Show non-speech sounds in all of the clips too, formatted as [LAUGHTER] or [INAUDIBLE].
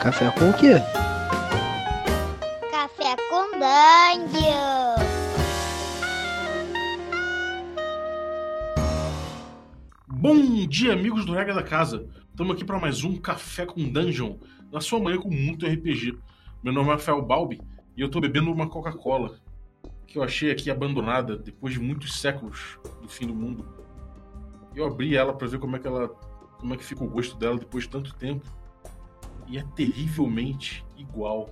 Café com o quê? Café com Dungeon. Bom dia, amigos do Regra da Casa. Estamos aqui para mais um Café com Dungeon, na sua manhã com muito RPG. Meu nome é Rafael Balbi e eu estou bebendo uma Coca-Cola que eu achei aqui abandonada depois de muitos séculos do fim do mundo. Eu abri ela para ver como é que ela, como é que fica o gosto dela depois de tanto tempo e é terrivelmente igual.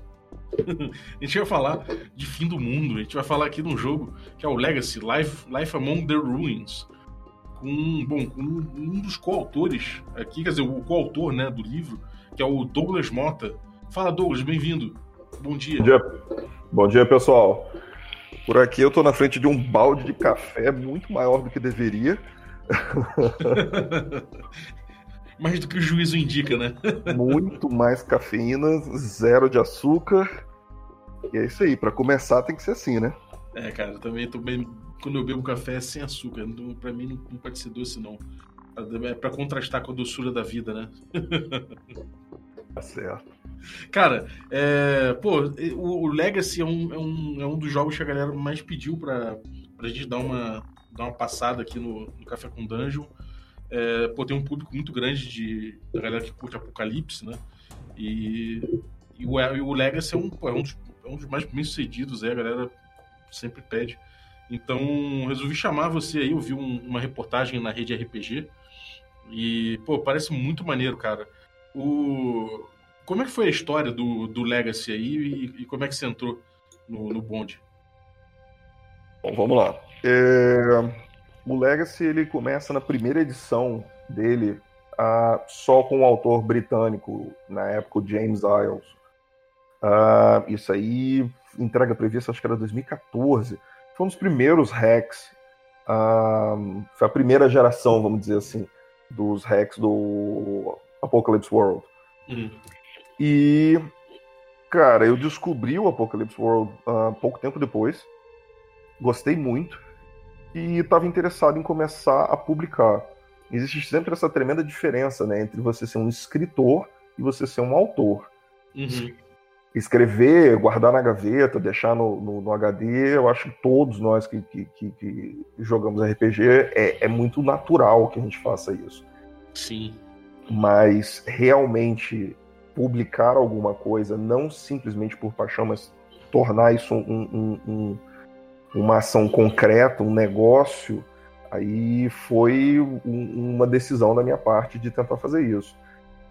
[LAUGHS] a gente vai falar de fim do mundo, a gente vai falar aqui de um jogo que é o Legacy Life, Life Among the Ruins com, bom, com um dos coautores aqui, quer dizer, o coautor né, do livro, que é o Douglas Mota. Fala, Douglas, bem-vindo. Bom dia. Bom dia. Bom dia, pessoal. Por aqui eu tô na frente de um balde de café muito maior do que deveria. [LAUGHS] mais do que o juízo indica, né? [LAUGHS] muito mais cafeína, zero de açúcar. E é isso aí, para começar tem que ser assim, né? É, cara, eu também tô bem. Quando eu bebo café é sem açúcar. Então, pra mim não, não pode ser doce, não. É pra contrastar com a doçura da vida, né? [LAUGHS] Tá certo. Cara, é, pô, o, o Legacy é um, é, um, é um dos jogos que a galera mais pediu pra, pra gente dar uma, dar uma passada aqui no, no Café com Dungeon. É, pô, tem um público muito grande de, da galera que curte Apocalipse, né? E, e, o, e o Legacy é um, pô, é um, dos, é um dos mais bem sucedidos, é, a galera sempre pede. Então, resolvi chamar você aí, eu vi um, uma reportagem na rede RPG e, pô, parece muito maneiro, cara. O... Como é que foi a história do, do Legacy aí e, e como é que você entrou no, no bonde? Bom, vamos lá. É... O Legacy, ele começa na primeira edição dele uh, só com o autor britânico, na época, o James Isles. Uh, isso aí entrega prevista, acho que era 2014. Foi um dos primeiros hacks. Uh, foi a primeira geração, vamos dizer assim, dos hacks do Apocalypse World. Uhum. E, cara, eu descobri o Apocalypse World uh, pouco tempo depois. Gostei muito. E estava interessado em começar a publicar. Existe sempre essa tremenda diferença né, entre você ser um escritor e você ser um autor. Uhum escrever, guardar na gaveta, deixar no, no, no HD, eu acho que todos nós que, que, que, que jogamos RPG é, é, muito natural que a gente faça isso. Sim. Mas realmente publicar alguma coisa, não simplesmente por paixão, mas tornar isso um, um, um, uma ação concreta, um negócio, aí foi uma decisão da minha parte de tentar fazer isso.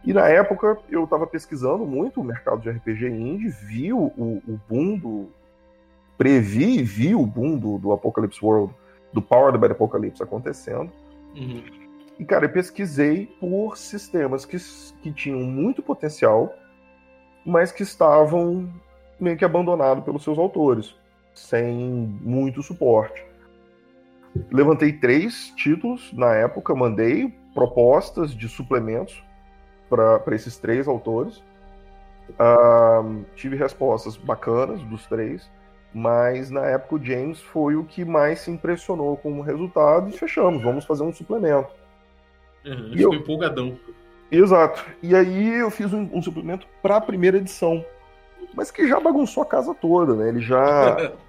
E na época eu estava pesquisando muito o mercado de RPG indie, vi o, o boom do. Previ e vi o boom do, do Apocalypse World, do Powered by Apocalypse acontecendo. Uhum. E, cara, eu pesquisei por sistemas que, que tinham muito potencial, mas que estavam meio que abandonados pelos seus autores, sem muito suporte. Levantei três títulos na época, mandei propostas de suplementos para esses três autores. Uh, tive respostas bacanas dos três, mas na época o James foi o que mais se impressionou com o resultado e fechamos, vamos fazer um suplemento. Uhum, e ficou eu... empolgadão. Exato. E aí eu fiz um, um suplemento para a primeira edição, mas que já bagunçou a casa toda, né? Ele já [LAUGHS]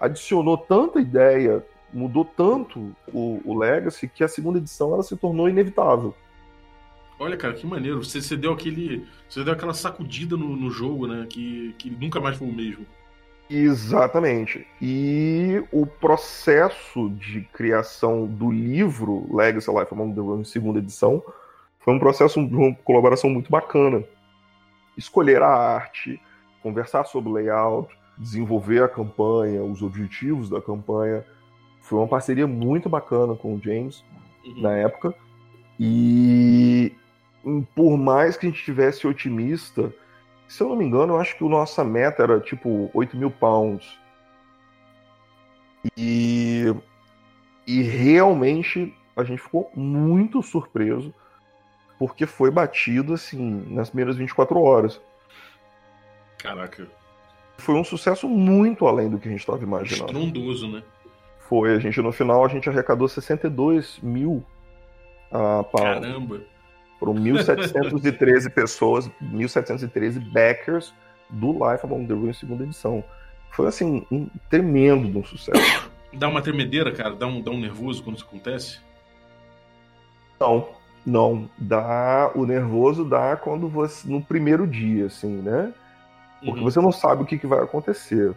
adicionou tanta ideia, mudou tanto o, o Legacy que a segunda edição ela se tornou inevitável. Olha, cara, que maneiro. Você, você deu aquele. Você deu aquela sacudida no, no jogo, né? Que, que nunca mais foi o mesmo. Exatamente. E o processo de criação do livro Legacy Life Among the Ruins, segunda edição, foi um processo de uma colaboração muito bacana. Escolher a arte, conversar sobre o layout, desenvolver a campanha, os objetivos da campanha. Foi uma parceria muito bacana com o James uhum. na época. E por mais que a gente tivesse otimista, se eu não me engano, eu acho que a nossa meta era tipo 8 mil pounds. E, e realmente a gente ficou muito surpreso, porque foi batido assim nas primeiras 24 horas. Caraca. Foi um sucesso muito além do que a gente estava imaginando. Estrondoso, né? Foi, a gente no final a gente arrecadou 62 mil uh, pounds. Caramba! Foram 1.713 [LAUGHS] pessoas, 1.713 backers do Life Among the Ruins segunda edição. Foi assim, um tremendo de um sucesso. [COUGHS] Dá uma tremedeira, cara? Dá um, dá um nervoso quando isso acontece? Não, não. Dá. O nervoso dá quando você. no primeiro dia, assim, né? Porque uhum. você não sabe o que, que vai acontecer.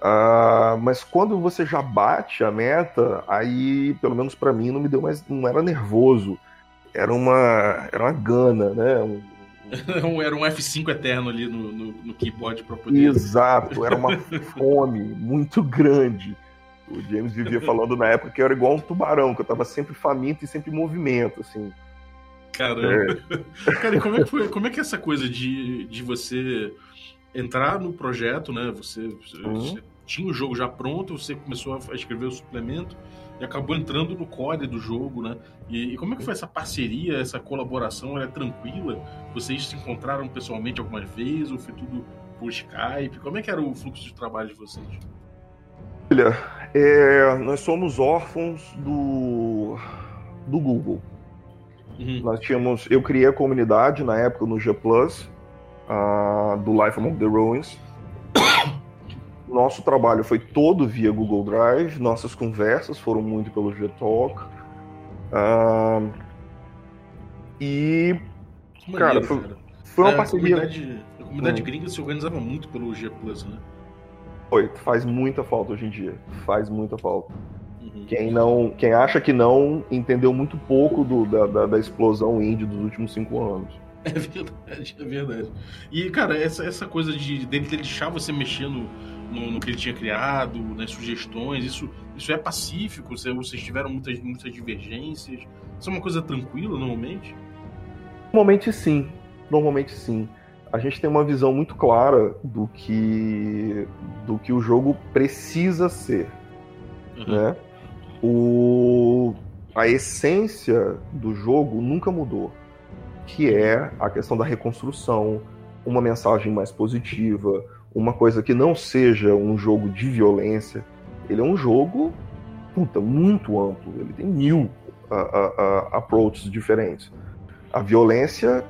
Uh, mas quando você já bate a meta, aí, pelo menos para mim, não me deu mais. não era nervoso. Era uma. Era uma gana, né? Um, [LAUGHS] era um F5 eterno ali no, no, no keyboard para poder. Exato, era uma [LAUGHS] fome muito grande. O James vivia falando na época que eu era igual um tubarão, que eu tava sempre faminto e sempre em movimento, assim. Caramba. É. [LAUGHS] Cara, e como é que foi? Como é que é essa coisa de, de você entrar no projeto, né? Você, uhum. você tinha o jogo já pronto, você começou a escrever o suplemento e acabou entrando no core do jogo, né? E, e como é que foi essa parceria, essa colaboração? Ela é tranquila? Vocês se encontraram pessoalmente algumas vezes ou foi tudo por Skype? Como é que era o fluxo de trabalho de vocês? Olha, é, nós somos órfãos do, do Google. Uhum. Nós tínhamos, eu criei a comunidade na época no G Plus, uh, do Life Among the Ruins. [COUGHS] Nosso trabalho foi todo via Google Drive, nossas conversas foram muito pelo Gtalk. Uh, e, cara, foi, foi uma é, parceria. A comunidade, a comunidade hum. gringa se organizava muito pelo G Plus, né? Foi, faz muita falta hoje em dia. Faz muita falta. Quem não, quem acha que não, entendeu muito pouco do, da, da, da, explosão indie dos últimos cinco anos. É verdade, é verdade. E, cara, essa, essa coisa de dele deixar você mexer no, no, no, que ele tinha criado, nas sugestões, isso, isso é pacífico? Vocês tiveram muitas, muitas divergências? Isso é uma coisa tranquila, normalmente? Normalmente sim. Normalmente sim a gente tem uma visão muito clara do que do que o jogo precisa ser, uhum. né? O a essência do jogo nunca mudou, que é a questão da reconstrução, uma mensagem mais positiva, uma coisa que não seja um jogo de violência. Ele é um jogo puta, muito amplo. Ele tem mil uh, uh, uh, approaches diferentes. A violência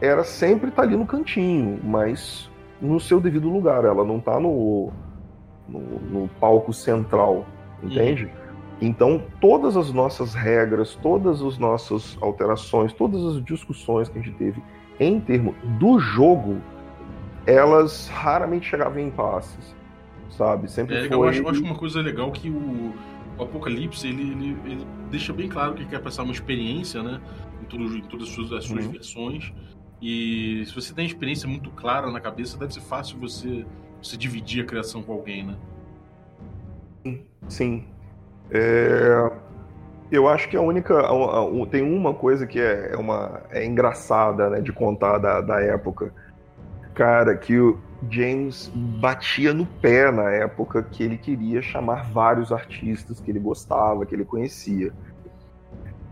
era sempre estar tá ali no cantinho, mas no seu devido lugar. Ela não está no, no, no, palco central, entende? Uhum. Então, todas as nossas regras, todas as nossas alterações, todas as discussões que a gente teve em termos do jogo, elas raramente chegavam em impasses, sabe? Sempre é, foi... eu, acho, eu acho uma coisa legal que o, o Apocalipse, ele, ele, ele, deixa bem claro que quer passar uma experiência, né? Em, tudo, em todas as suas, as suas uhum. versões. E se você tem experiência muito clara na cabeça, deve ser fácil você, você dividir a criação com alguém, né? Sim. É... Eu acho que a única. Tem uma coisa que é, é, uma, é engraçada né, de contar da, da época. Cara, que o James batia no pé na época que ele queria chamar vários artistas que ele gostava, que ele conhecia.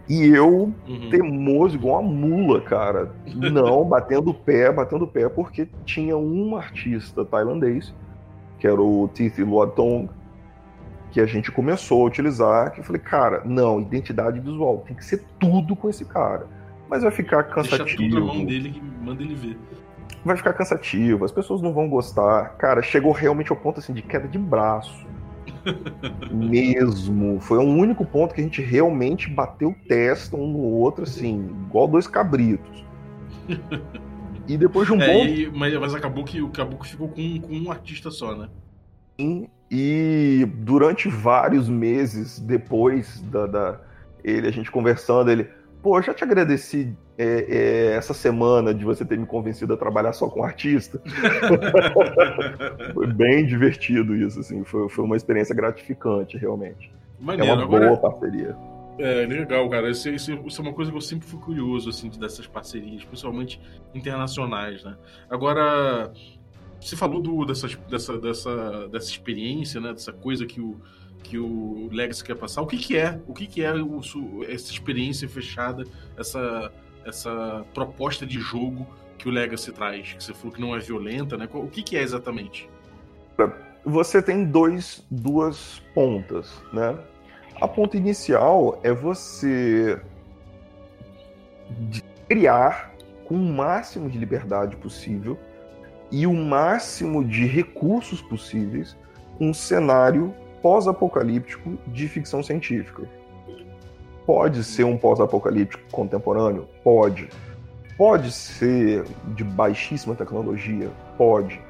E eu, uhum. teimoso, igual uma mula, cara. [LAUGHS] Não, batendo o pé, batendo o pé, porque tinha um artista tailandês, que era o Tithi Luatong, que a gente começou a utilizar, que eu falei, cara, não, identidade visual, tem que ser tudo com esse cara. Mas vai ficar cansativo. Deixa tudo na mão dele que manda ele ver. Vai ficar cansativo, as pessoas não vão gostar. Cara, chegou realmente ao ponto assim de queda de braço [LAUGHS] mesmo. Foi o único ponto que a gente realmente bateu testa um no outro, assim, igual dois cabritos. E depois de um [LAUGHS] é, bom. E, mas, mas, acabou que o Caboclo ficou com, com um artista só, né? Sim, e durante vários meses depois da, da ele, a gente conversando, ele, pô, eu já te agradeci é, é, essa semana de você ter me convencido a trabalhar só com artista. [LAUGHS] foi bem divertido isso, assim. Foi, foi uma experiência gratificante, realmente. Maneiro. É uma boa Agora, parceria. É, legal, cara. Isso, isso, isso, é uma coisa que eu sempre fui curioso, assim, dessas parcerias, principalmente internacionais, né? Agora, você falou do, dessa, dessa, dessa, dessa experiência, né? Dessa coisa que o, que o Legacy quer passar. O que, que é? O que, que é o, essa experiência fechada, essa essa proposta de jogo que o Legacy traz? Que você falou que não é violenta, né? O que, que é exatamente? Você tem dois, duas pontas, né? A ponta inicial é você criar com o máximo de liberdade possível e o máximo de recursos possíveis um cenário pós-apocalíptico de ficção científica. Pode ser um pós-apocalíptico contemporâneo? Pode. Pode ser de baixíssima tecnologia? Pode.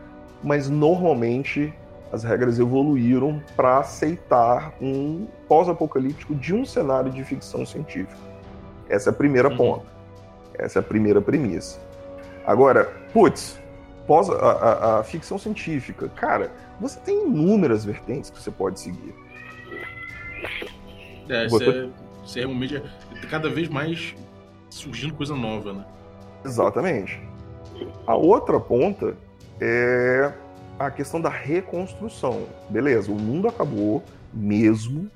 Mas normalmente as regras evoluíram para aceitar um pós-apocalíptico de um cenário de ficção científica. Essa é a primeira uhum. ponta. Essa é a primeira premissa. Agora, putz, pós a, a, a, ficção científica, cara, você tem inúmeras vertentes que você pode seguir. É, você... você realmente é cada vez mais surgindo coisa nova, né? Exatamente. A outra ponta é a questão da reconstrução. Beleza, o mundo acabou mesmo.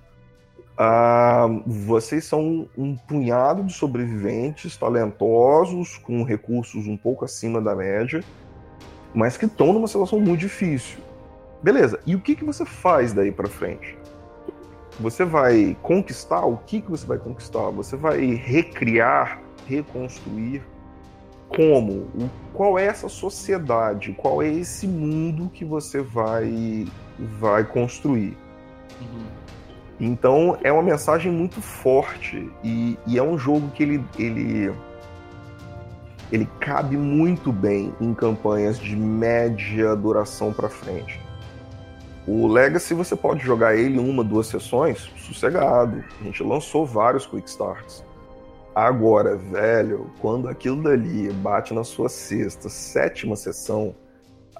Ah, vocês são um punhado de sobreviventes talentosos, com recursos um pouco acima da média, mas que estão numa situação muito difícil. Beleza, e o que, que você faz daí para frente? Você vai conquistar? O que, que você vai conquistar? Você vai recriar, reconstruir como? Qual é essa sociedade? Qual é esse mundo que você vai, vai construir? Uhum. Então é uma mensagem muito forte e, e, é um jogo que ele, ele, ele cabe muito bem em campanhas de média duração para frente. O Legacy você pode jogar ele uma, duas sessões, sossegado. A gente lançou vários Quick Starts. Agora, velho, quando aquilo dali bate na sua sexta, sétima sessão,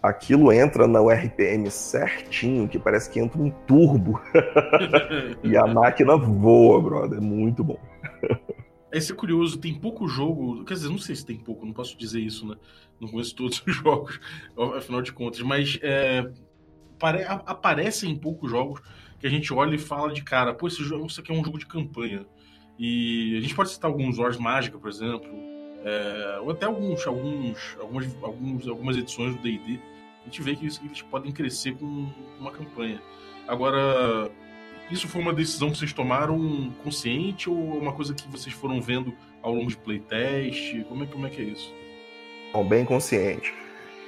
aquilo entra na RPM certinho, que parece que entra um turbo. [LAUGHS] e a máquina voa, brother. É muito bom. Esse é curioso, tem pouco jogo. Quer dizer, não sei se tem pouco, não posso dizer isso, né? Não conheço [LAUGHS] todos os jogos, afinal de contas, mas é, aparecem poucos jogos que a gente olha e fala de cara, pô, esse jogo, isso aqui é um jogo de campanha. E a gente pode citar alguns Wars Mágica, por exemplo, é, ou até alguns, alguns, algumas, alguns, algumas edições do D&D. A gente vê que eles podem crescer com uma campanha. Agora, isso foi uma decisão que vocês tomaram consciente ou uma coisa que vocês foram vendo ao longo de playtest? Como é, como é que é isso? Bom, bem consciente.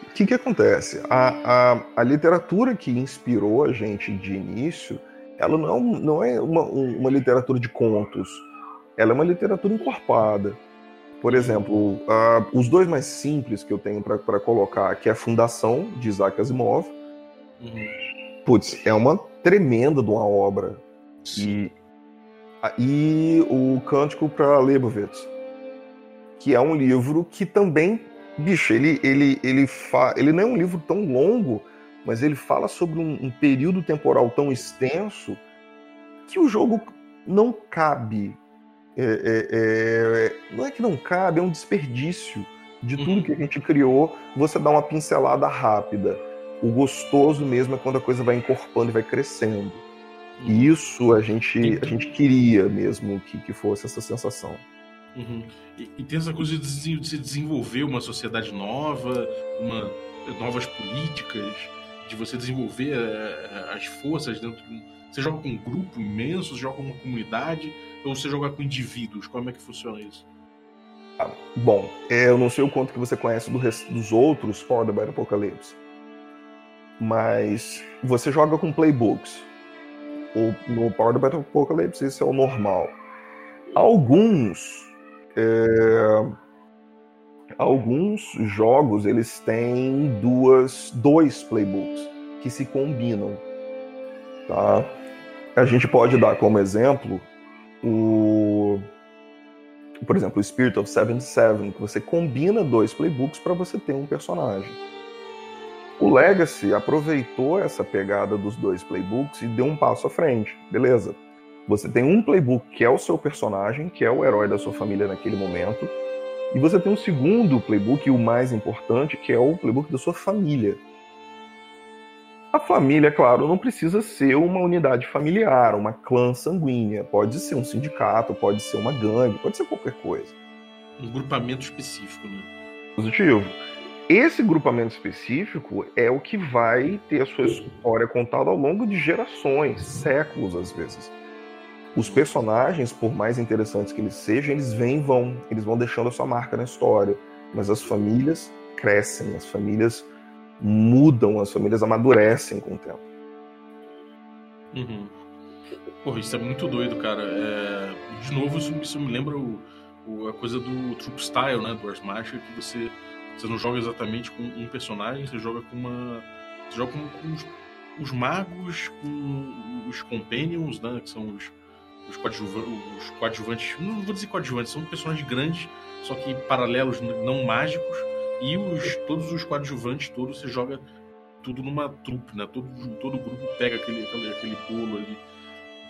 O que, que acontece? A, a, a literatura que inspirou a gente de início, ela não, não é uma, uma literatura de contos ela é uma literatura encorpada. Por exemplo, uh, os dois mais simples que eu tenho para colocar, que é a Fundação, de Isaac Asimov. Uhum. Putz, é uma tremenda de uma obra. E, e o Cântico para Leibovitz, que é um livro que também, bicho, ele, ele, ele, fa... ele não é um livro tão longo, mas ele fala sobre um, um período temporal tão extenso que o jogo não cabe é, é, é, não é que não cabe, é um desperdício de tudo uhum. que a gente criou. Você dá uma pincelada rápida. O gostoso mesmo é quando a coisa vai encorpando e vai crescendo. Uhum. E isso a gente, a gente queria mesmo que, que fosse essa sensação. Uhum. E, e, tem essa coisa de se desenvolver uma sociedade nova, uma, novas políticas, de você desenvolver é, as forças dentro de um. Você joga com um grupo imenso, você joga com uma comunidade, ou você jogar com indivíduos? Como é que funciona isso? Ah, bom, é, eu não sei o quanto que você conhece do dos outros For the Battle Apocalypse, mas você joga com playbooks. O, no Power the Battle Apocalypse isso é o normal. Alguns é, alguns jogos eles têm duas dois playbooks que se combinam, tá? A gente pode dar como exemplo o por exemplo, o Spirit of 77, que você combina dois playbooks para você ter um personagem. O Legacy aproveitou essa pegada dos dois playbooks e deu um passo à frente. Beleza. Você tem um playbook que é o seu personagem, que é o herói da sua família naquele momento, e você tem um segundo playbook, e o mais importante, que é o playbook da sua família. A família, claro, não precisa ser uma unidade familiar, uma clã sanguínea. Pode ser um sindicato, pode ser uma gangue, pode ser qualquer coisa. Um grupamento específico, né? Positivo. Esse grupamento específico é o que vai ter a sua história contada ao longo de gerações, séculos às vezes. os personagens, por mais interessantes que eles sejam, eles vêm e vão, eles vão deixando a sua marca na história. Mas as famílias crescem, as famílias mudam, as famílias amadurecem com o tempo. Uhum. Porra, isso é muito doido, cara. É... De novo, isso, me lembra o, o, a coisa do Troop Style, né? Do Ars Martial, que você, você não joga exatamente com um personagem, você joga com uma. Você joga com, com os, os, magos, com os companions, né? Que são os, os, coadjuvantes, os coadjuvantes. Não vou dizer coadjuvantes, são personagens grandes, só que paralelos, não mágicos. E os, todos os coadjuvantes, todos, você joga tudo numa trupe, né? Todo, todo grupo pega aquele, aquele, aquele bolo ali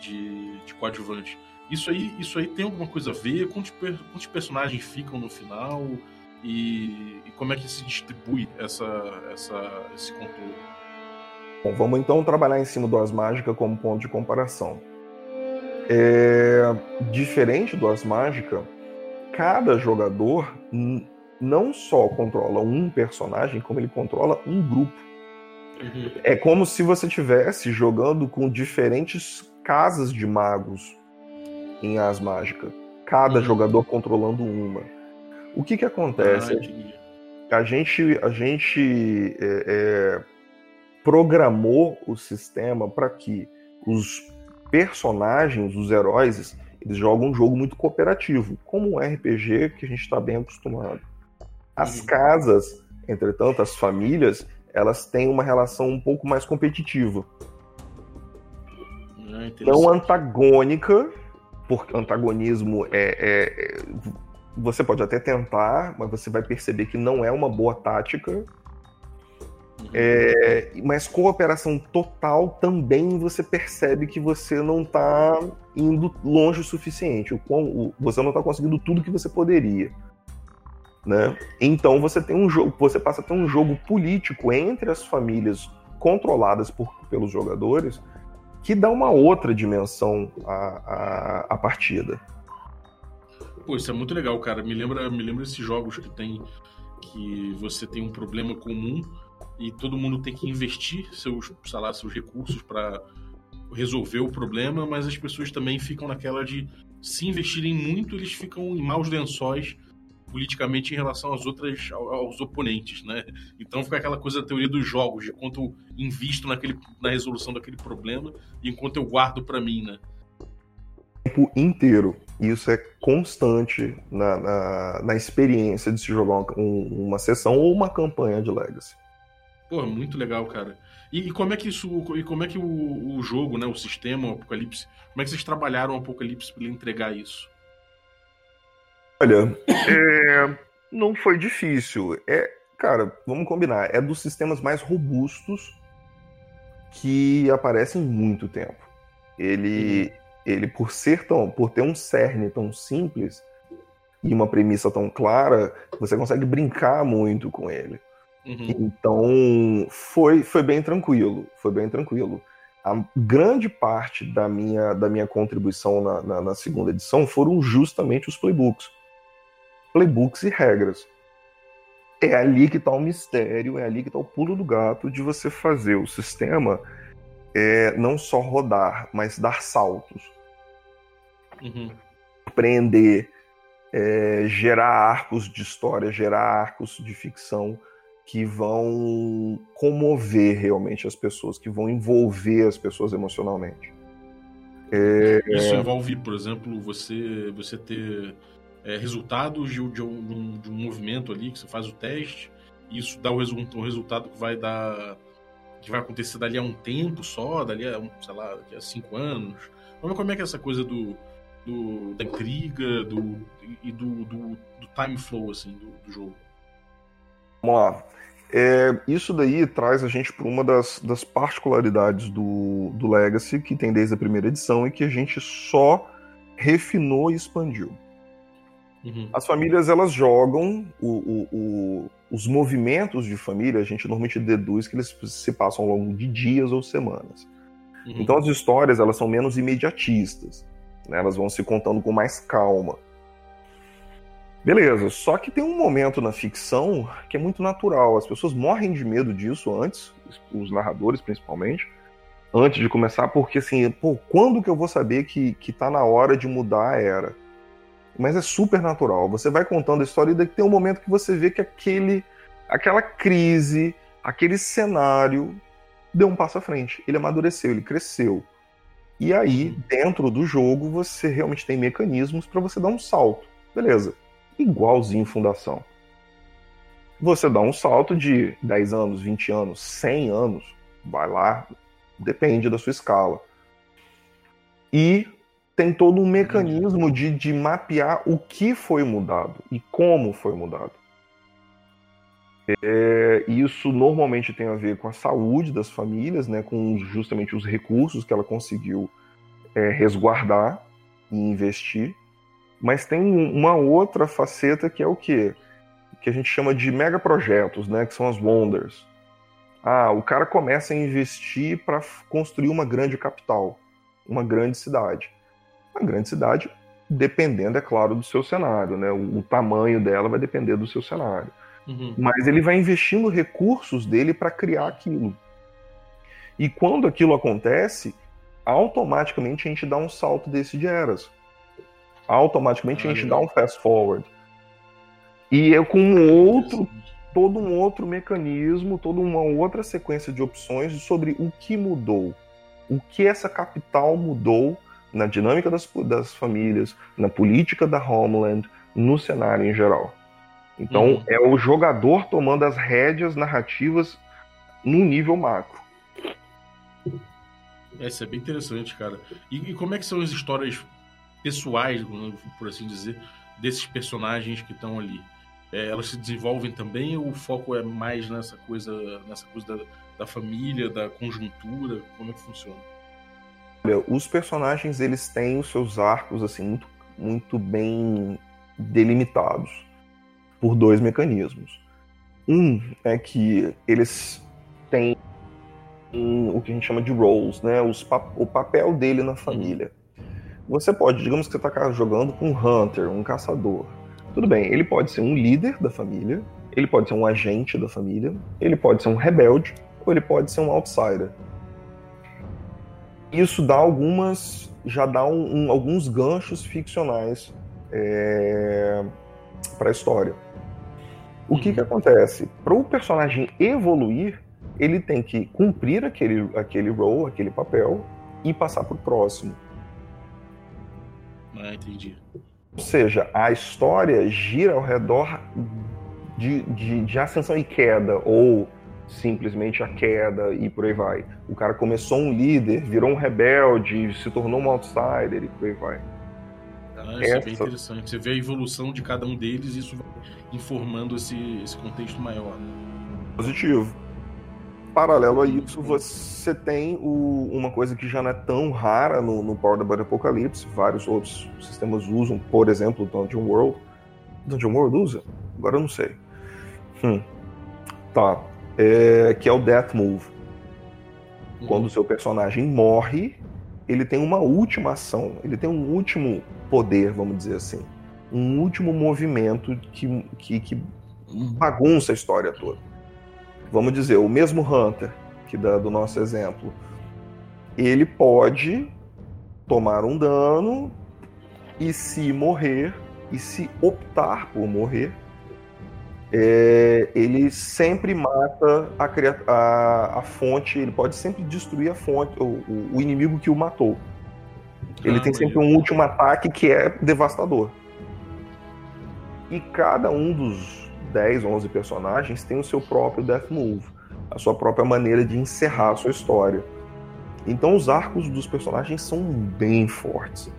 de, de coadjuvante. Isso aí, isso aí tem alguma coisa a ver? Quantos, quantos personagens ficam no final? E, e, como é que se distribui essa, essa, esse controle? Bom, vamos então trabalhar em cima do Ars Mágica como ponto de comparação. É, diferente do Ars Mágica, cada jogador não só controla um personagem, como ele controla um grupo. Uhum. É como se você estivesse jogando com diferentes casas de magos em As Mágica. Cada uhum. jogador controlando uma. O que que acontece? Ah, a gente, a gente é, é, programou o sistema para que os personagens, os heróis, eles jogam um jogo muito cooperativo, como um RPG que a gente está bem acostumado. As uhum. casas, entretanto, as famílias, elas têm uma relação um pouco mais competitiva. Ah, não antagônica, porque antagonismo é, é, Você pode até tentar, mas você vai perceber que não é uma boa tática. Uhum. É, mas cooperação total também você percebe que você não está indo longe o suficiente. O, você não está conseguindo tudo que você poderia. Né? Então você tem um jogo, você passa a ter um jogo político entre as famílias controladas por, pelos jogadores que dá uma outra dimensão à, à, à, partida. Pô, isso é muito legal, cara. Me lembra, me lembra esses jogos que tem que você tem um problema comum e todo mundo tem que investir seus, sei lá, seus recursos para resolver o problema, mas as pessoas também ficam naquela de se investirem muito, eles ficam em maus lençóis politicamente em relação às outras aos oponentes, né? Então fica aquela coisa da teoria dos jogos, de quanto eu invisto naquele, na resolução daquele problema e enquanto eu guardo para mim, né? O tempo inteiro. Isso é constante na, na, na experiência de se jogar uma, um, uma sessão ou uma campanha de Legacy. Pô, muito legal, cara. E, e, como é que isso, e como é que o, o jogo, né, o sistema, o Apocalipse, como é que vocês trabalharam o Apocalipse para entregar isso? Olha, [COUGHS] é, não foi difícil. É, cara, vamos combinar. É dos sistemas mais robustos que aparecem em muito tempo. Ele, uhum. Ele por ser tão, por ter um cerne tão simples e uma premissa tão clara, você consegue brincar muito com ele. Uhum. Então foi, foi bem tranquilo, foi bem tranquilo. A grande parte da minha, da minha contribuição na, na, na segunda edição foram justamente os playbooks playbooks e regras. É ali que está o mistério, é ali que está o pulo do gato de você fazer o sistema é, não só rodar, mas dar saltos. Uhum. Prender, é, gerar arcos de história, gerar arcos de ficção que vão comover realmente as pessoas, que vão envolver as pessoas emocionalmente. É... Isso envolve, por exemplo, você, você ter é, resultados de, de, um, de, um, movimento ali, que você faz o teste, e isso dá o, resu um resultado que vai dar. que vai acontecer dali a um tempo só, dali a, sei lá, daqui a cinco anos. Vamos como é que é essa coisa do, do da intriga do, e do, do, do time flow assim, do, do jogo? Vamos lá. É, isso daí traz a gente para uma das, das particularidades do, do Legacy, que tem desde a primeira edição e que a gente só refinou e expandiu. Uhum. As famílias elas jogam o, o, o, os movimentos de família, a gente normalmente deduz que eles se passam ao longo de dias ou semanas. Uhum. Então as histórias elas são menos imediatistas, né? elas vão se contando com mais calma. Beleza, só que tem um momento na ficção que é muito natural. As pessoas morrem de medo disso antes, os narradores principalmente, antes de começar, porque assim, pô, quando que eu vou saber que, que tá na hora de mudar a era? Mas é super natural. Você vai contando a história e daí tem um momento que você vê que aquele, aquela crise, aquele cenário deu um passo à frente. Ele amadureceu, ele cresceu. E aí, dentro do jogo, você realmente tem mecanismos para você dar um salto. Beleza. Igualzinho Fundação. Você dá um salto de 10 anos, 20 anos, 100 anos, vai lá, depende da sua escala. E tem todo um mecanismo de, de mapear o que foi mudado e como foi mudado. É, isso normalmente tem a ver com a saúde das famílias, né, com justamente os recursos que ela conseguiu é, resguardar e investir. Mas tem uma outra faceta que é o quê? Que a gente chama de megaprojetos, né, que são as wonders. Ah, o cara começa a investir para construir uma grande capital, uma grande cidade. Uma grande cidade, dependendo, é claro, do seu cenário, né? O, o tamanho dela vai depender do seu cenário. Uhum. Mas ele vai investindo recursos dele para criar aquilo. E quando aquilo acontece, automaticamente a gente dá um salto desse de eras. Automaticamente ah, a gente dá um fast forward. E é com um outro, todo um outro mecanismo, toda uma outra sequência de opções sobre o que mudou. O que essa capital mudou na dinâmica das, das famílias, na política da Homeland, no cenário em geral. Então, uhum. é o jogador tomando as rédeas narrativas no nível macro. É, isso é bem interessante, cara. E, e, como é que são as histórias pessoais, por assim dizer, desses personagens que estão ali? É, elas se desenvolvem também ou o foco é mais nessa coisa, nessa coisa da, da família, da conjuntura? Como é que funciona? Olha, os personagens eles têm os seus arcos assim muito, muito bem delimitados por dois mecanismos. Um é que eles têm o que a gente chama de roles, né? Os, o papel dele na família. Você pode, digamos que você está jogando com um hunter, um caçador. Tudo bem, ele pode ser um líder da família, ele pode ser um agente da família, ele pode ser um rebelde, ou ele pode ser um outsider. Isso dá algumas. já dá um, um, alguns ganchos ficcionais é, para a história. O que, que acontece? Para o personagem evoluir, ele tem que cumprir aquele, aquele role, aquele papel, e passar para o próximo. Ah, entendi. Ou seja, a história gira ao redor de, de, de ascensão e queda, ou simplesmente a queda e por aí vai. O cara começou um líder, virou um rebelde, se tornou um outsider e por aí vai. Ah, isso é bem interessante. Você vê a evolução de cada um deles e isso vai informando esse, esse contexto maior. Né? Positivo. Paralelo a isso, você tem o, uma coisa que já não é tão rara no, no Power the Apocalipse, vários outros sistemas usam, por exemplo, o Dungeon World. Dungeon World usa? Agora eu não sei. Hum. Tá. É, que é o Death Move. Uhum. Quando o seu personagem morre, ele tem uma última ação, ele tem um último poder, vamos dizer assim um último movimento que, que, que bagunça a história toda. Vamos dizer, o mesmo Hunter, que dá do nosso exemplo, ele pode tomar um dano e se morrer, e se optar por morrer, é, ele sempre mata a, a, a, fonte, ele pode sempre destruir a fonte, o, o inimigo que o matou. Ele ah, tem sempre um último ataque que é devastador. E cada um dos 10, 11 personagens tem o seu próprio Death Move, a sua própria maneira de encerrar a sua história. Então os arcos dos personagens são bem fortes,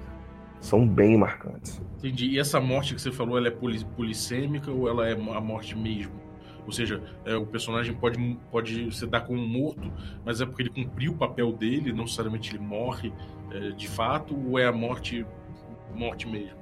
são bem marcantes. Entendi. E essa morte que você falou, ela é polissêmica ou ela é a morte mesmo? Ou seja, é, o personagem pode, pode se dar como morto, mas é porque ele cumpriu o papel dele, não necessariamente ele morre é, de fato, ou é a morte, morte mesmo?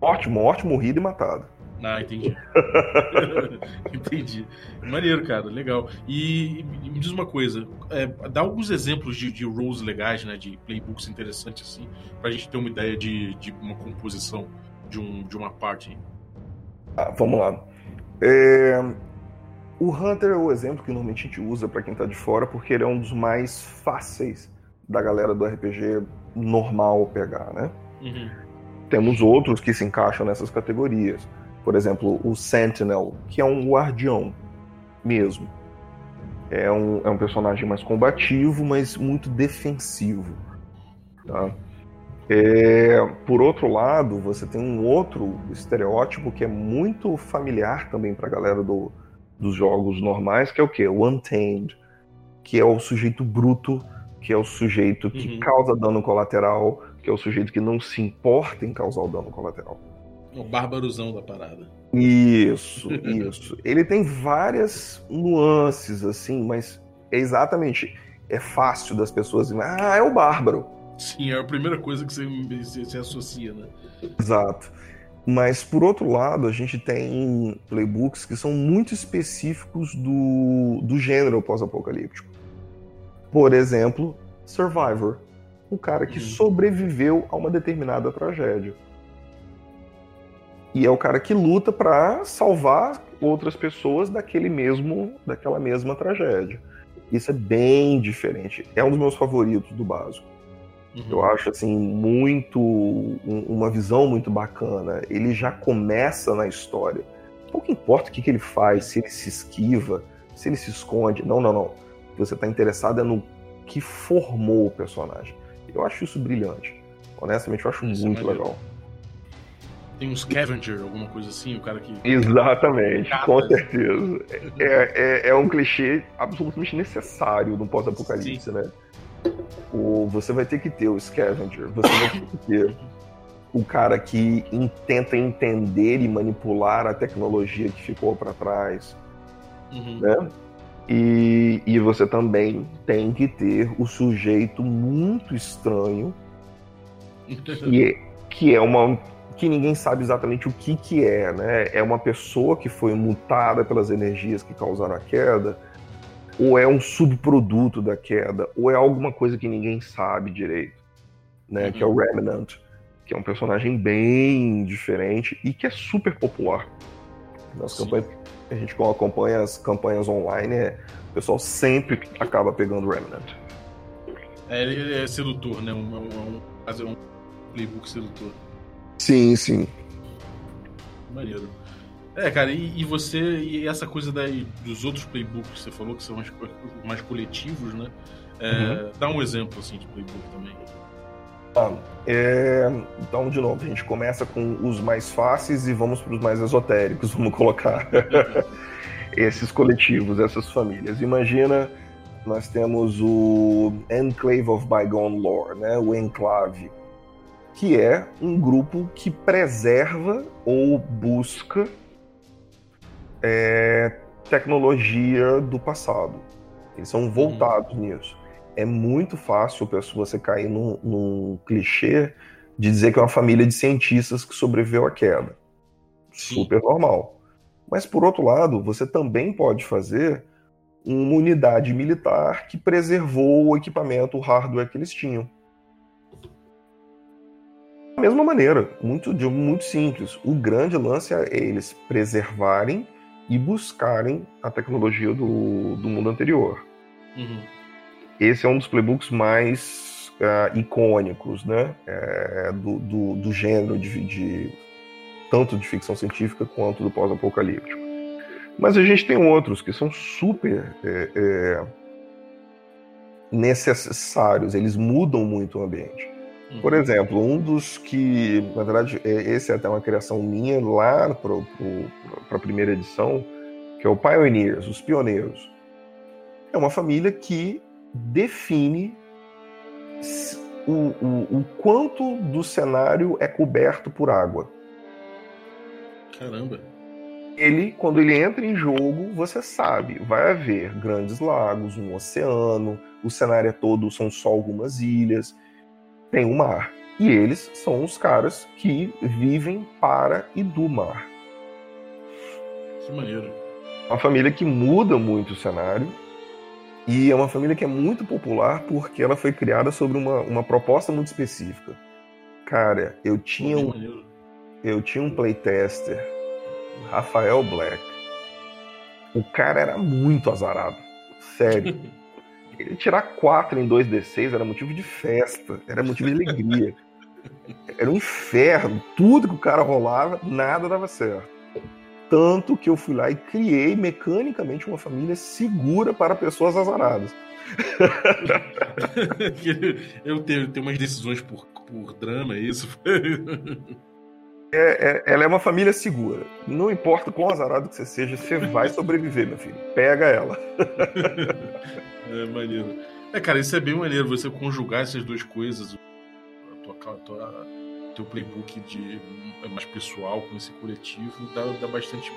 Morte, morte, morrido e matado. Ah, entendi. [LAUGHS] entendi. Maneiro, cara, legal. E, e, me diz uma coisa, é, dá alguns exemplos de, de roles legais, né? De playbooks interessantes, assim, pra gente ter uma ideia de, de uma composição de, um, de uma parte. Ah, vamos lá. É, O Hunter é o exemplo que normalmente a gente usa para quem tá de fora, porque ele é um dos mais fáceis da galera do RPG normal pegar, né? Uhum. Temos outros que se encaixam nessas categorias. Por exemplo, o Sentinel, que é um guardião mesmo. É um, é um personagem mais combativo, mas muito defensivo. Tá? É, por outro lado, você tem um outro estereótipo que é muito familiar também para a galera do, dos jogos normais, que é o quê? O Untamed, que é o sujeito bruto, que é o sujeito que Uhum. causa dano colateral, que é o sujeito que não se importa em causar o dano colateral. O bárbarozão da parada. Isso, [LAUGHS] isso. Ele tem várias nuances, assim, mas é exatamente. É fácil das pessoas. Ah, é o bárbaro. Sim, é a primeira coisa que você se, associa, né? Exato. Mas, por outro lado, a gente tem playbooks que são muito específicos do, do gênero pós-apocalíptico. Por exemplo, Survivor. O cara que Uhum. sobreviveu a uma determinada tragédia. E é o cara que luta para salvar outras pessoas daquele mesmo, daquela mesma tragédia. Isso é bem diferente. É um dos meus favoritos do básico. Uhum. Eu acho assim muito um- uma visão muito bacana. Ele já começa na história. Pouco importa o que, que ele faz, se ele se esquiva, se ele se esconde. Não, não, não. Você está interessado é no que formou o personagem. Eu acho isso brilhante. Honestamente, eu acho Isso é muito maneiro. legal. Tem um scavenger, alguma coisa assim, o cara que. Exatamente, com certeza. É, é, é um clichê absolutamente necessário no pós-apocalipse, né? O, você vai ter que ter o scavenger, você vai ter que ter o cara que tenta entender e manipular a tecnologia que ficou para trás, Uhum. né? E, e você também tem que ter o sujeito muito estranho [LAUGHS] que é, que é uma que ninguém sabe exatamente o que que é, né? É uma pessoa que foi mutada pelas energias que causaram a queda, ou é um subproduto da queda, ou é alguma coisa que ninguém sabe direito, né? Uhum. Que é o Remnant, que é um personagem bem diferente e que é super popular. Nas campanhas, a gente acompanha as campanhas online, é, o pessoal sempre acaba pegando o Remnant. É, ele, é sedutor, né? Um, um, um, fazer um playbook sedutor. Sim, sim. Maneiro. É, cara, e, e você, e essa coisa daí dos outros playbooks que você falou, que são mais, mais coletivos, né? É, Uhum. Dá um exemplo, assim, de playbook também. Tá. É, então, de novo, a gente começa com os mais fáceis e vamos para os mais esotéricos, [LAUGHS] vamos colocar [LAUGHS] esses coletivos, essas famílias. Imagina, nós temos o Enclave of Bygone Lore, né? o Enclave, que é um grupo que preserva ou busca é, tecnologia do passado. Eles são voltados nisso. É muito fácil você cair num, num clichê de dizer que é uma família de cientistas que sobreviveu à queda. Sim. Super normal. Mas, por outro lado, você também pode fazer uma unidade militar que preservou o equipamento, o hardware que eles tinham. Da mesma maneira, muito, de- muito simples. O grande lance é eles preservarem e buscarem a tecnologia do, do mundo anterior. Uhum. Esse é um dos playbooks mais ah, icônicos, né? É, do, do, do gênero de, de- tanto de ficção científica quanto do pós-apocalíptico. Mas a gente tem outros que são super é, é, necessários. Eles mudam muito o ambiente. Por exemplo, um dos que, na verdade, é- esse é até uma criação minha lá para a primeira edição, que é o Pioneers, os Pioneiros. É uma família que define o, o, o quanto do cenário é coberto por água. Caramba. Ele, quando ele entra em jogo, você sabe, vai haver grandes lagos, um oceano, o cenário é todo, são só algumas ilhas, tem o mar. E eles são os caras que vivem para e do mar. Que maneiro. Uma família que muda muito o cenário e é uma família que é muito popular porque ela foi criada sobre uma, uma proposta muito específica. Cara, eu tinha um, maneiro. eu tinha um playtester, Rafael Black, O cara era muito azarado. Sério. [LAUGHS] Ele tirar 4 em 2D6 era motivo de festa, era motivo de alegria. [LAUGHS] Era um inferno. Tudo que o cara rolava, nada dava certo. Tanto que eu fui lá e criei mecanicamente uma família segura para pessoas azaradas. [LAUGHS] eu tenho, tenho umas decisões por, por drama, é isso? [LAUGHS] É, é, ela é uma família segura. Não importa quão azarado que você seja, você vai [LAUGHS] sobreviver, meu filho. Pega ela. é maneiro. É, cara, isso é bem maneiro, você conjugar essas duas coisas. A tua, a tua, teu playbook de é mais pessoal com esse coletivo dá, dá bastante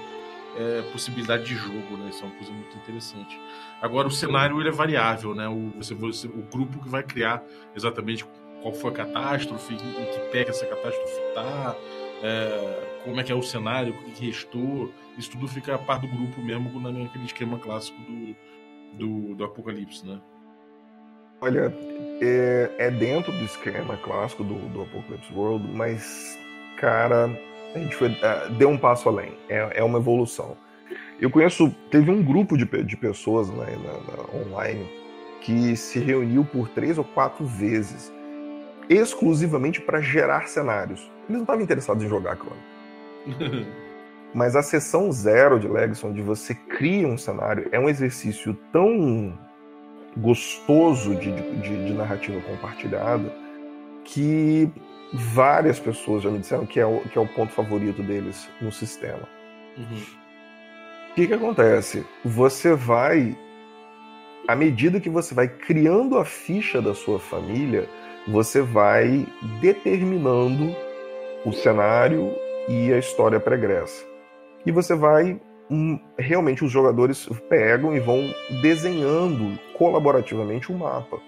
é, possibilidade de jogo, né? Isso é uma coisa muito interessante. Agora, o cenário ele é variável, né? O, você, você, o grupo que vai criar exatamente qual foi a catástrofe, em que pé que essa catástrofe está, é, como é que é o cenário, o que restou, isso tudo fica a par do grupo mesmo naquele esquema clássico do, do, do Apocalipse, né? Olha, é, é, dentro do esquema clássico do, do World, mas, cara, a gente foi, uh, deu um passo além. É, é uma evolução. Eu conheço, teve um grupo de, de pessoas né, na, na, online que se reuniu por três ou quatro vezes, exclusivamente para gerar cenários. Eles não estavam interessados em jogar, claro. [LAUGHS] Mas a sessão zero de Legacy, onde você cria um cenário, é um exercício tão gostoso de, de, de narrativa compartilhada que várias pessoas já me disseram que é o, que é o ponto favorito deles no sistema. Uhum. O que, que acontece? Você vai, à medida que você vai criando a ficha da sua família, você vai determinando o cenário e a história pregressa. E você vai realmente os jogadores pegam e vão desenhando colaborativamente um mapa.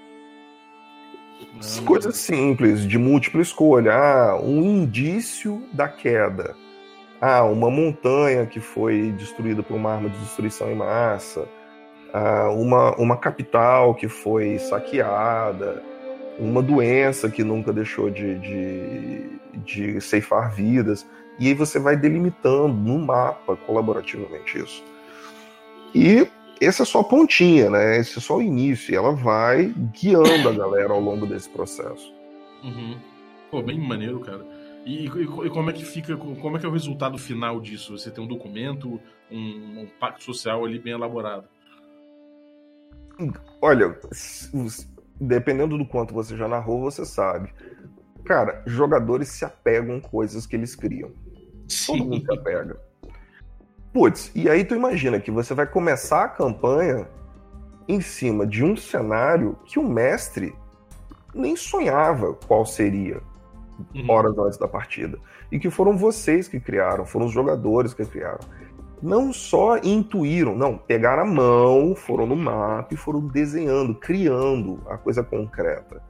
Não. Coisas simples, de múltipla escolha. Ah, um indício da queda. Ah, uma montanha que foi destruída por uma arma de destruição em massa. Ah, uma, uma capital que foi saqueada. Uma doença que nunca deixou de, de, de ceifar vidas. E aí você vai delimitando no mapa colaborativamente isso. E essa é só a pontinha, né? Esse é só o início. E ela vai guiando a galera ao longo desse processo. Uhum. Pô, bem maneiro, cara. E, e, e, como é que fica, como é que é o resultado final disso? Você tem um documento, um, um pacto social ali bem elaborado. Olha, dependendo do quanto você já narrou, você sabe. Cara, jogadores se apegam a coisas que eles criam. Todo mundo se apega. Putz, e aí tu imagina que você vai começar a campanha em cima de um cenário que o mestre nem sonhava qual seria uhum. horas antes da partida. E que foram vocês que criaram, foram os jogadores que criaram. Não só intuíram, não, pegaram a mão, foram no mapa e foram desenhando, criando a coisa concreta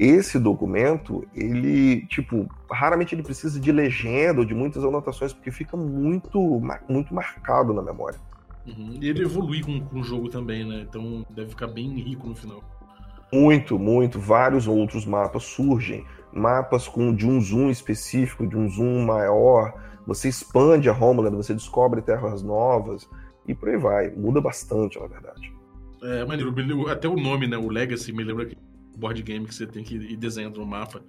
esse documento, ele, tipo, raramente ele precisa de legenda ou de muitas anotações, porque fica muito, muito marcado na memória. Uhum. E ele evolui com, com o jogo também, né? Então deve ficar bem rico no final. Muito, muito. Vários outros mapas surgem. Mapas com de um zoom específico, de um zoom maior. Você expande a Homeland, você descobre terras novas e por aí vai. Muda bastante, na verdade. É, maneiro. Até o nome, né? O Legacy me lembra que board game que você tem que ir desenhando no mapa.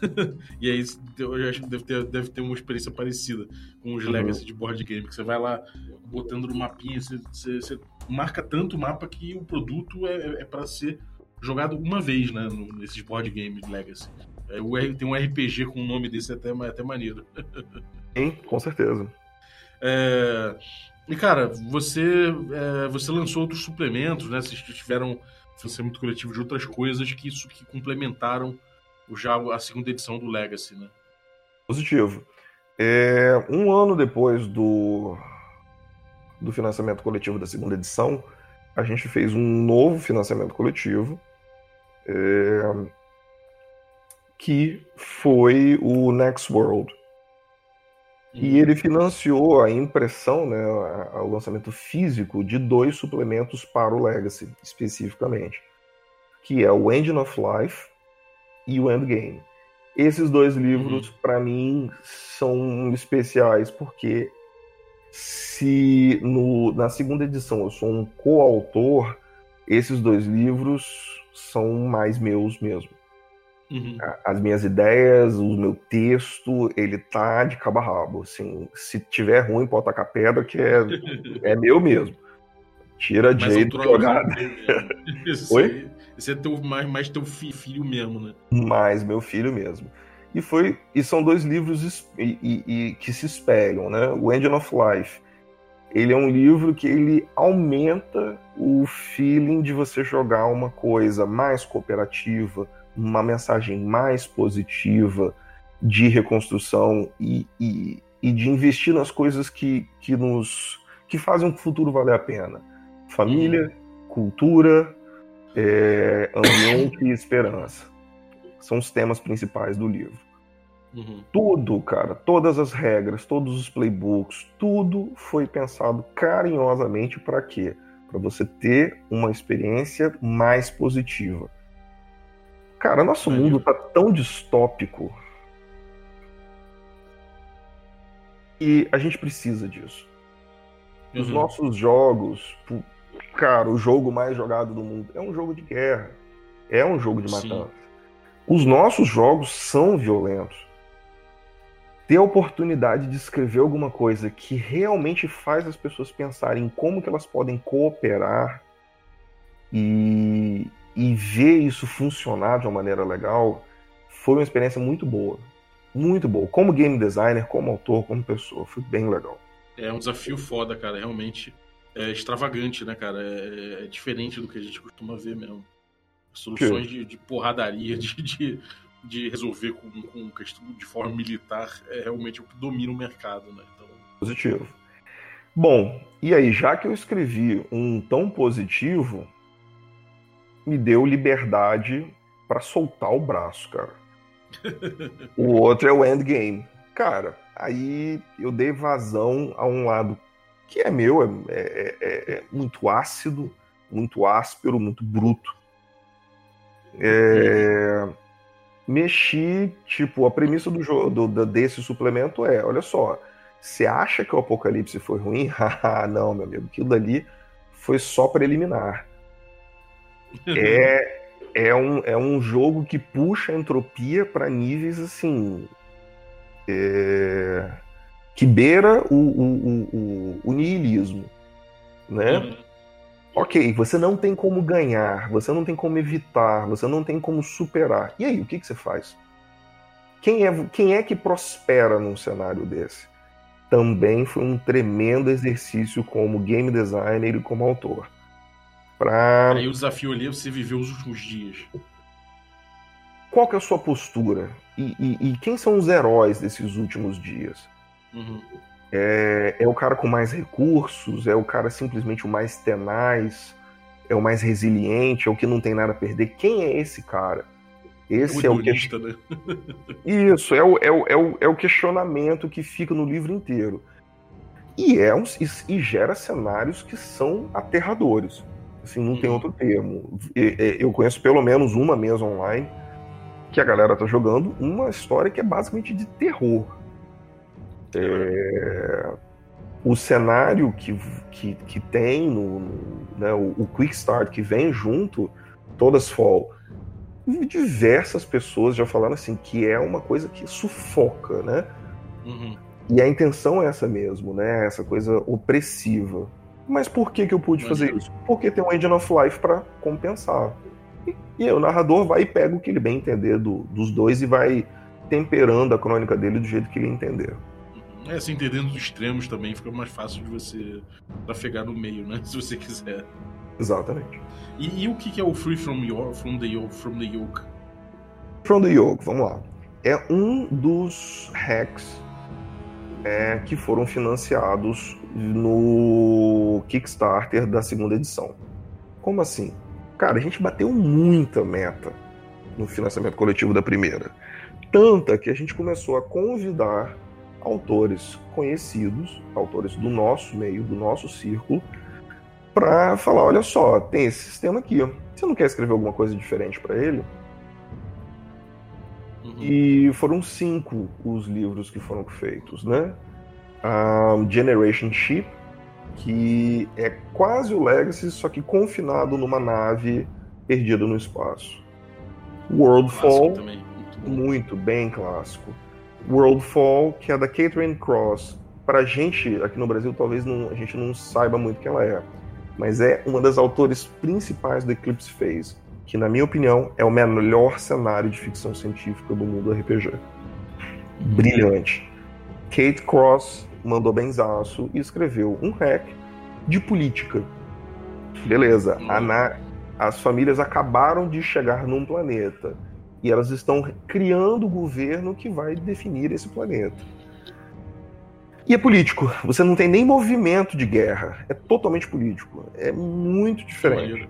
[LAUGHS] e aí eu acho que deve ter, deve ter uma experiência parecida com os uhum. Legacy de board game, que você vai lá botando no mapinha, você, você, você marca tanto o mapa que o produto é, é para ser jogado uma vez, né, nesses board games Legacy. É, tem um RPG com o um nome desse até, até maneiro. [LAUGHS] Sim, com certeza. É, e cara, você, é, você lançou outros suplementos, né? Vocês tiveram financiamento coletivo de outras coisas que isso que complementaram o, já a segunda edição do Legacy, né? Positivo. É, um ano depois do, do financiamento coletivo da segunda edição, a gente fez um novo financiamento coletivo é, que foi o Next World. E uhum. ele financiou a impressão, né, o lançamento físico de dois suplementos para o Legacy, especificamente, que é o Engine of Life e o Endgame. Esses dois livros, uhum. para mim, são especiais porque Se no, na segunda edição eu sou um coautor, esses dois livros são mais meus mesmo. Uhum. As minhas ideias, o meu texto, ele tá de cabo a rabo. Assim, se tiver ruim, pode tacar pedra, que é, [LAUGHS] é meu mesmo. Tira de jeito jogada. [LAUGHS] Oi? Esse é teu, mais, mais teu filho mesmo, né? Mais meu filho mesmo. E foi e são dois livros e, e, e, que se espelham, né? O Engine of Life, ele é um livro que ele aumenta o feeling de você jogar uma coisa mais cooperativa, uma mensagem mais positiva de reconstrução e, e, e de investir nas coisas que, que nos que fazem o futuro valer a pena. Família, uhum. cultura, é, ambiente e esperança. São os temas principais do livro. Uhum. Tudo, cara, todas as regras, todos os playbooks, tudo foi pensado carinhosamente para quê? Para você ter uma experiência mais positiva. Cara, nosso mundo tá tão distópico e a gente precisa disso. Os uhum. nossos jogos, cara, o jogo mais jogado do mundo é um jogo de guerra, é um jogo de matança. Sim. Os nossos jogos são violentos. Ter a oportunidade de escrever alguma coisa que realmente faz as pessoas pensarem como que elas podem cooperar e, e ver isso funcionar de uma maneira legal foi uma experiência muito boa. Muito boa. Como game designer, como autor, como pessoa. Foi bem legal. É um desafio foda, cara. Realmente é extravagante, né, cara? É, é diferente do que a gente costuma ver mesmo. Soluções de, de, porradaria, [LAUGHS] de, de, de resolver com, com questão de forma militar é realmente o que domina o mercado, né? Então... Positivo. Bom, e aí, já que eu escrevi um tão positivo, me deu liberdade para soltar o braço, cara. o outro é o endgame. Cara, aí eu dei vazão a um lado que é meu, é, é, é, é muito ácido, muito áspero, muito bruto. É, mexi, tipo, a premissa do jogo do, desse suplemento é, olha só, você acha que o apocalipse foi ruim? [LAUGHS] Ah, não, meu amigo, aquilo dali foi só preliminar é, é, um, é um jogo que puxa a entropia para níveis assim. É, que beira o, o, o, o niilismo. Né? Uhum. Ok, você não tem como ganhar, você não tem como evitar, você não tem como superar. E aí, o que, que você faz? Quem é, quem é que prospera num cenário desse? Também foi um tremendo exercício como game designer e como autor. Pra... Aí o desafio ali é você viver os últimos dias. Qual que é a sua postura? E, e, e quem são os heróis desses últimos dias? Uhum. É, é o cara com mais recursos? É o cara simplesmente o mais tenaz? É o mais resiliente? É o que não tem nada a perder? Quem é esse cara? Esse é o, que... né? [LAUGHS] Isso, é o, é, o, é, o, é o questionamento que fica no livro inteiro. E, é um, e, e gera cenários que são aterradores. Assim, não tem uhum. outro termo. Eu conheço pelo menos uma mesa online que a galera tá jogando uma história que é basicamente de terror. É... O cenário que, que, que tem no, no né, o, o, Quick Start que vem junto, todas fall. Diversas pessoas já falaram assim que é uma coisa que sufoca, né? Uhum. E a intenção é essa mesmo, né? Essa coisa opressiva. Mas por que, que eu pude fazer isso? Porque tem um Engine of Life para compensar. E, e o narrador vai e pega o que ele bem entender do, dos dois e vai temperando a crônica dele do jeito que ele entender. É, se entendendo dos extremos também fica mais fácil de você trafegar no meio, né? [LAUGHS] Se você quiser. Exatamente. E, e o que é o Free from, your, from, the yoke, from the Yoke? From the Yoke, vamos lá. É um dos hacks é, que foram financiados no Kickstarter da segunda edição. Como assim? Cara, a gente bateu muita meta no financiamento coletivo da primeira. Tanta que a gente começou a convidar autores conhecidos, autores do nosso meio, do nosso círculo, para falar: olha só, tem esse sistema aqui. Você não quer escrever alguma coisa diferente para ele? Uhum. E foram cinco os livros que foram feitos, né? Um, Generation Ship, que é quase o Legacy, só que confinado numa nave perdida no espaço. Worldfall, muito muito bem clássico. Worldfall, que é da Catherine Cross. Pra gente, aqui no Brasil, talvez não- a gente não saiba muito quem ela é. Mas é uma das autores principais do Eclipse Phase. Que, na minha opinião, é o melhor cenário de ficção científica do mundo RPG. Brilhante. Kate Cross mandou benzaço e escreveu um hack de política. Beleza. A na- As famílias acabaram de chegar num planeta e elas estão criando o governo que vai definir esse planeta. E é político. Você não tem nem movimento de guerra. É totalmente político. É muito diferente.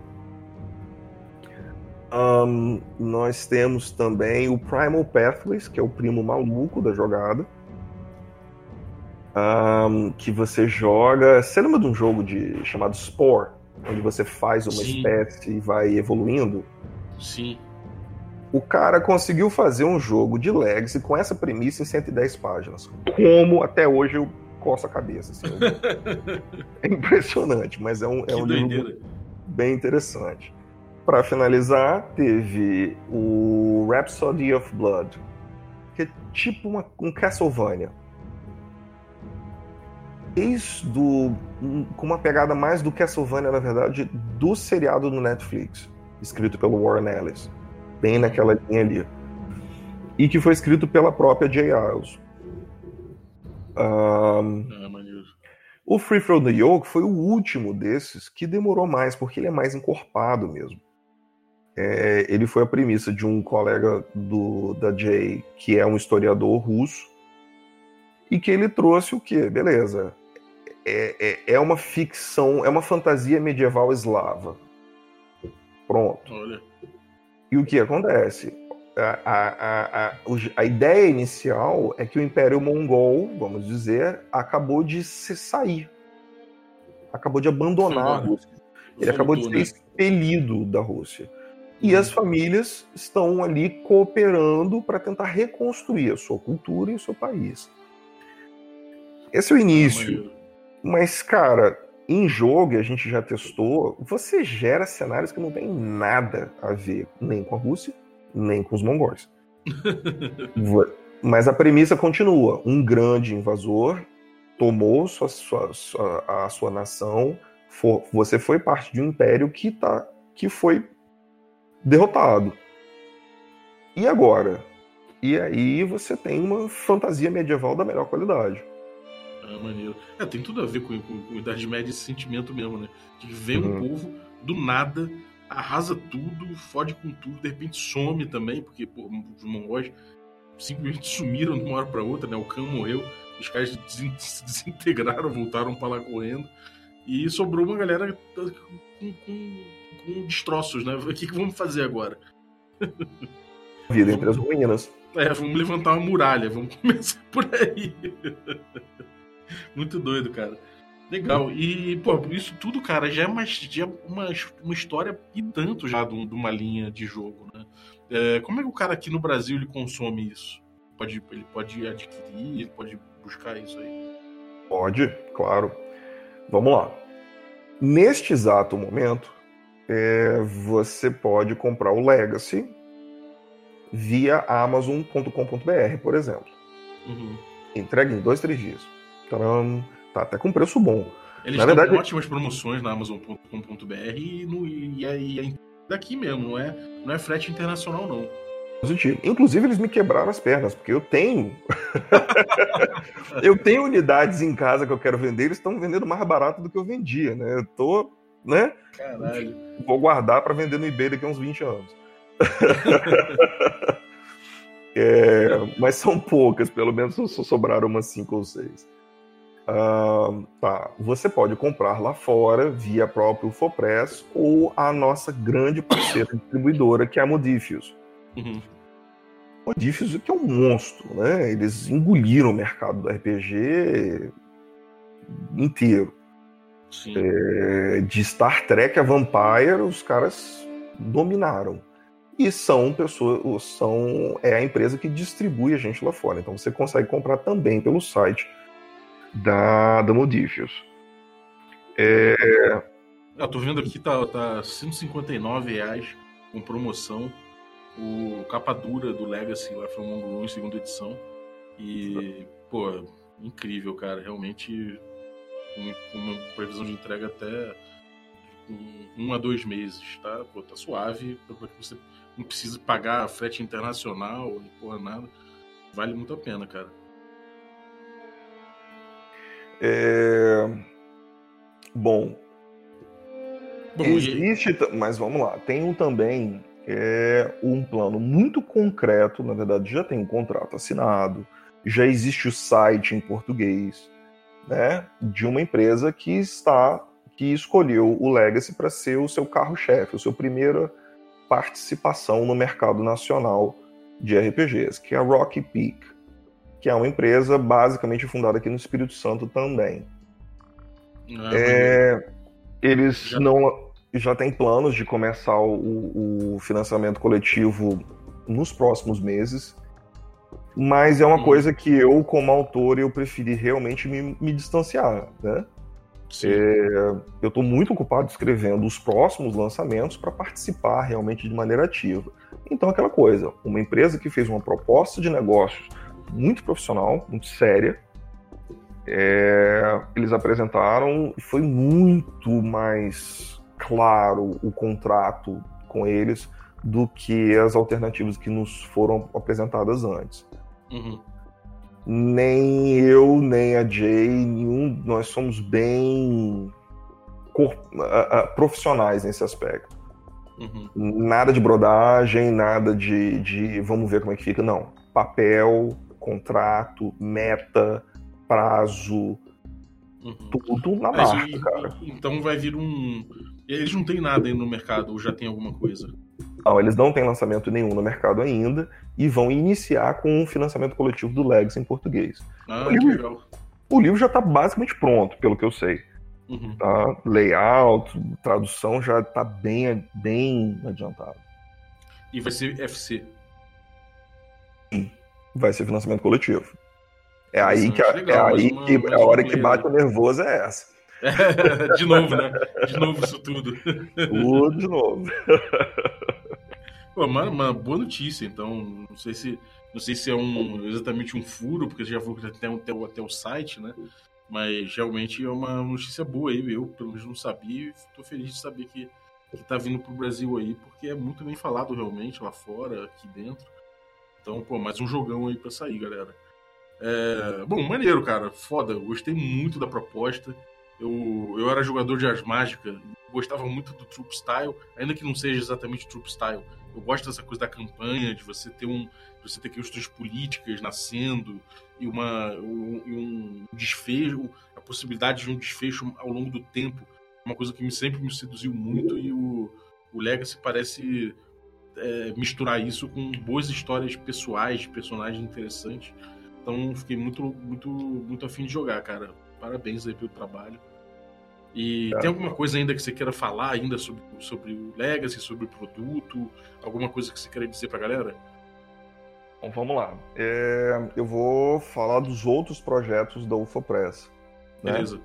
Ahn, nós temos também o Primal Pathways, que é o primo maluco da jogada. Ahn, que você joga. Você lembra de um jogo de, chamado Spore? Onde você faz uma Sim. espécie e vai evoluindo? Sim. O cara conseguiu fazer um jogo de Legacy com essa premissa em 110 páginas. Como até hoje eu coço a cabeça. assim. [LAUGHS] é impressionante, mas é um, é um livro bem interessante. Para finalizar, teve o Rhapsody of Blood, que é tipo uma- um Castlevania. Desde um- com uma pegada mais do Castlevania, na verdade, do seriado no Netflix, escrito pelo Warren Ellis, bem naquela linha ali. E que foi escrito pela própria Jay Isles. Ahn, Ah, o Free From the Yoke foi o último desses que demorou mais, porque ele é mais encorpado mesmo. É, ele foi a premissa de um colega do, da Jay, que é um historiador russo, e que ele trouxe o quê? Beleza. É, é, é uma ficção, é uma fantasia medieval eslava. Pronto. Olha. E o que acontece? A, a, a, a, a ideia inicial é que o Império Mongol, vamos dizer, acabou de se sair. Acabou de abandonar a embora. Rússia. Ele acabou de ser né? expelido da Rússia. E Uhum. as famílias estão ali cooperando para tentar reconstruir a sua cultura e o seu país. Esse é o início. Mas, cara, em jogo, e a gente já testou, você gera cenários que não tem nada a ver nem com a Rússia, nem com os mongóis. [LAUGHS] Mas a premissa continua. Um grande invasor tomou sua, sua- sua- a sua nação, for- você foi parte de um império que, tá, que foi derrotado. E agora? E aí você tem uma fantasia medieval da melhor qualidade. Ah, maneiro. É, tem tudo a ver com, com, com Idade Média esse sentimento mesmo, né? Que vem um Uhum. povo do nada, arrasa tudo, fode com tudo, de repente some também, porque pô, os mongóis simplesmente [LAUGHS] sumiram de uma hora pra outra, né? O Khan morreu, os caras [LAUGHS] se desintegraram, voltaram pra lá correndo. E sobrou uma galera com, com, com destroços, né? O que, que vamos fazer agora? [LAUGHS] Vida entre as ruínas. É, vamos levantar uma muralha, vamos começar por aí. [LAUGHS] Muito doido, cara. Legal. E, pô, isso tudo, cara, já é uma, já é uma, uma história e tanto já de, de uma linha de jogo, né? É, como é que o cara aqui no Brasil ele consome isso? Pode, ele pode adquirir, ele pode buscar isso aí. Pode, claro. Vamos lá. Neste exato momento, é, você pode comprar o Legacy via Amazon.com.br, por exemplo. Uhum. Entrega em dois, três dias. Tcharam! Tá até com preço bom. Eles Na têm verdade- ótimas promoções na Amazon.com.br e, no, e, é- e é daqui mesmo, não é, não é frete internacional, não. Positivo. Inclusive, eles me quebraram as pernas, porque eu tenho. [LAUGHS] eu tenho unidades em casa que eu quero vender, eles estão vendendo mais barato do que eu vendia, né? Eu tô, né? Caralho. Vou guardar para vender no eBay daqui a uns 20 anos. [LAUGHS] [LAUGHS] É, mas são poucas, pelo menos só sobraram umas 5 ou 6. Tá, você pode comprar lá fora via próprio Fopress ou a nossa grande parceira distribuidora, que é a Modifius. Uhum. Modifius que é um monstro, né? Eles engoliram o mercado do RPG inteiro. É, de Star Trek a Vampire, os caras dominaram. E são pessoas, são é a empresa que distribui a gente lá fora. Então você consegue comprar também pelo site da, da Modifius. É... Eu tô vendo aqui, tá, tá 159 reais com promoção. O capa dura do Legacy lá foi um em segunda edição. E, pô, incrível, cara. Realmente, com uma previsão de entrega até um, a dois meses, tá? Pô, tá suave, que você não precise pagar frete internacional, porra nada. Vale muito a pena, cara. É... Bom, Bom existe, e... mas vamos lá, tem um também é um plano muito concreto, na verdade já tem um contrato assinado, já existe o site em português, né, de uma empresa que está que escolheu o Legacy para ser o seu carro-chefe, a sua primeira participação no mercado nacional de RPGs, que é a Rocky Peak, que é uma empresa basicamente fundada aqui no Espírito Santo também. Ah, é, eles já... não já têm planos de começar o, o financiamento coletivo nos próximos meses mas é uma hum. coisa que eu, como autor, eu preferi realmente me, me distanciar, né? É, eu estou muito ocupado escrevendo os próximos lançamentos para participar realmente de maneira ativa. Então, aquela coisa, uma empresa que fez uma proposta de negócios muito profissional, muito séria, é, eles apresentaram e foi muito mais claro o contrato com eles do que as alternativas que nos foram apresentadas antes. Uhum. Nem eu, nem a Jay, nenhum, nós somos bem profissionais nesse aspecto. Uhum. Nada de brodagem, nada de, de vamos ver como é que fica. Não. Papel, contrato, meta, prazo, uhum. tudo na marca, cara. Então vai vir um. Eles não têm nada aí no mercado, ou já tem alguma coisa? Não, eles não têm lançamento nenhum no mercado ainda e vão iniciar com um financiamento coletivo do Legacy em português. Ah, o, livro, legal. o livro já está basicamente pronto, pelo que eu sei. Uhum. Tá? Layout, tradução já está bem, bem adiantado. E vai ser FC? Vai ser financiamento coletivo. É aí que, a, legal, é aí uma, que a hora que bate o nervoso é essa. [LAUGHS] de novo, né? De novo isso tudo. Tudo de novo. [LAUGHS] Pô, uma, uma, boa notícia, então. Não sei se não sei se é um, exatamente um furo, porque já vou até, até, até o site, né? Mas realmente é uma notícia boa aí, eu pelo menos não sabia e tô feliz de saber que, que tá vindo pro Brasil aí, porque é muito bem falado realmente lá fora, aqui dentro. Então, pô, mais um jogão aí pra sair, galera. É, bom, maneiro, cara. Foda. Gostei muito da proposta. Eu, eu era jogador de Ars Mágica, gostava muito do Troop Style, ainda que não seja exatamente Troop Style. Eu gosto dessa coisa da campanha, de você ter um, você ter questões políticas nascendo e uma um, um desfecho, a possibilidade de um desfecho ao longo do tempo, uma coisa que me, sempre me seduziu muito e o, o Legacy parece é, misturar isso com boas histórias pessoais, de personagens interessantes. Então fiquei muito muito muito afim de jogar, cara. Parabéns aí pelo trabalho. E tem alguma coisa ainda que você queira falar ainda sobre, sobre o Legacy, sobre o produto? Alguma coisa que você queira dizer pra galera? Bom, vamos lá. É, eu vou falar dos outros projetos da UFA Press. Né? Beleza.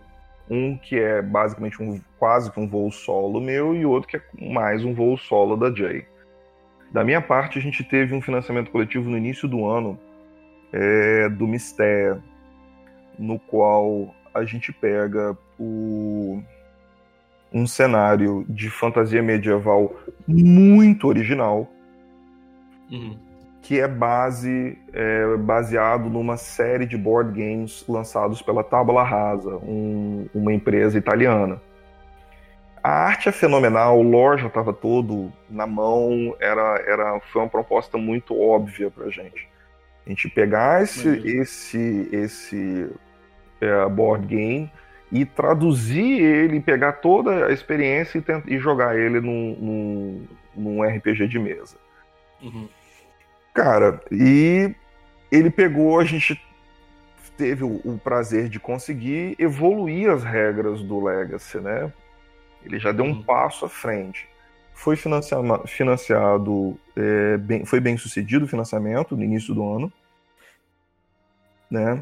Um que é basicamente um quase que um voo solo meu e outro que é mais um voo solo da Jay. Da minha parte, a gente teve um financiamento coletivo no início do ano é, do Mistério, no qual a gente pega o, um cenário de fantasia medieval muito original, uhum. que é base é, baseado numa série de board games lançados pela Tabula Rasa, um, uma empresa italiana. A arte é fenomenal, o lore já estava todo na mão, era, era, foi uma proposta muito óbvia para gente. A gente pegar esse, esse, esse é, board game e traduzir ele, pegar toda a experiência e, tentar, e jogar ele num, num, num, RPG de mesa. Uhum. Cara, e ele pegou, a gente teve o, o, prazer de conseguir evoluir as regras do Legacy, né? Ele já deu um uhum. passo à frente. Foi financiado, é, bem, foi bem sucedido o financiamento no início do ano, né?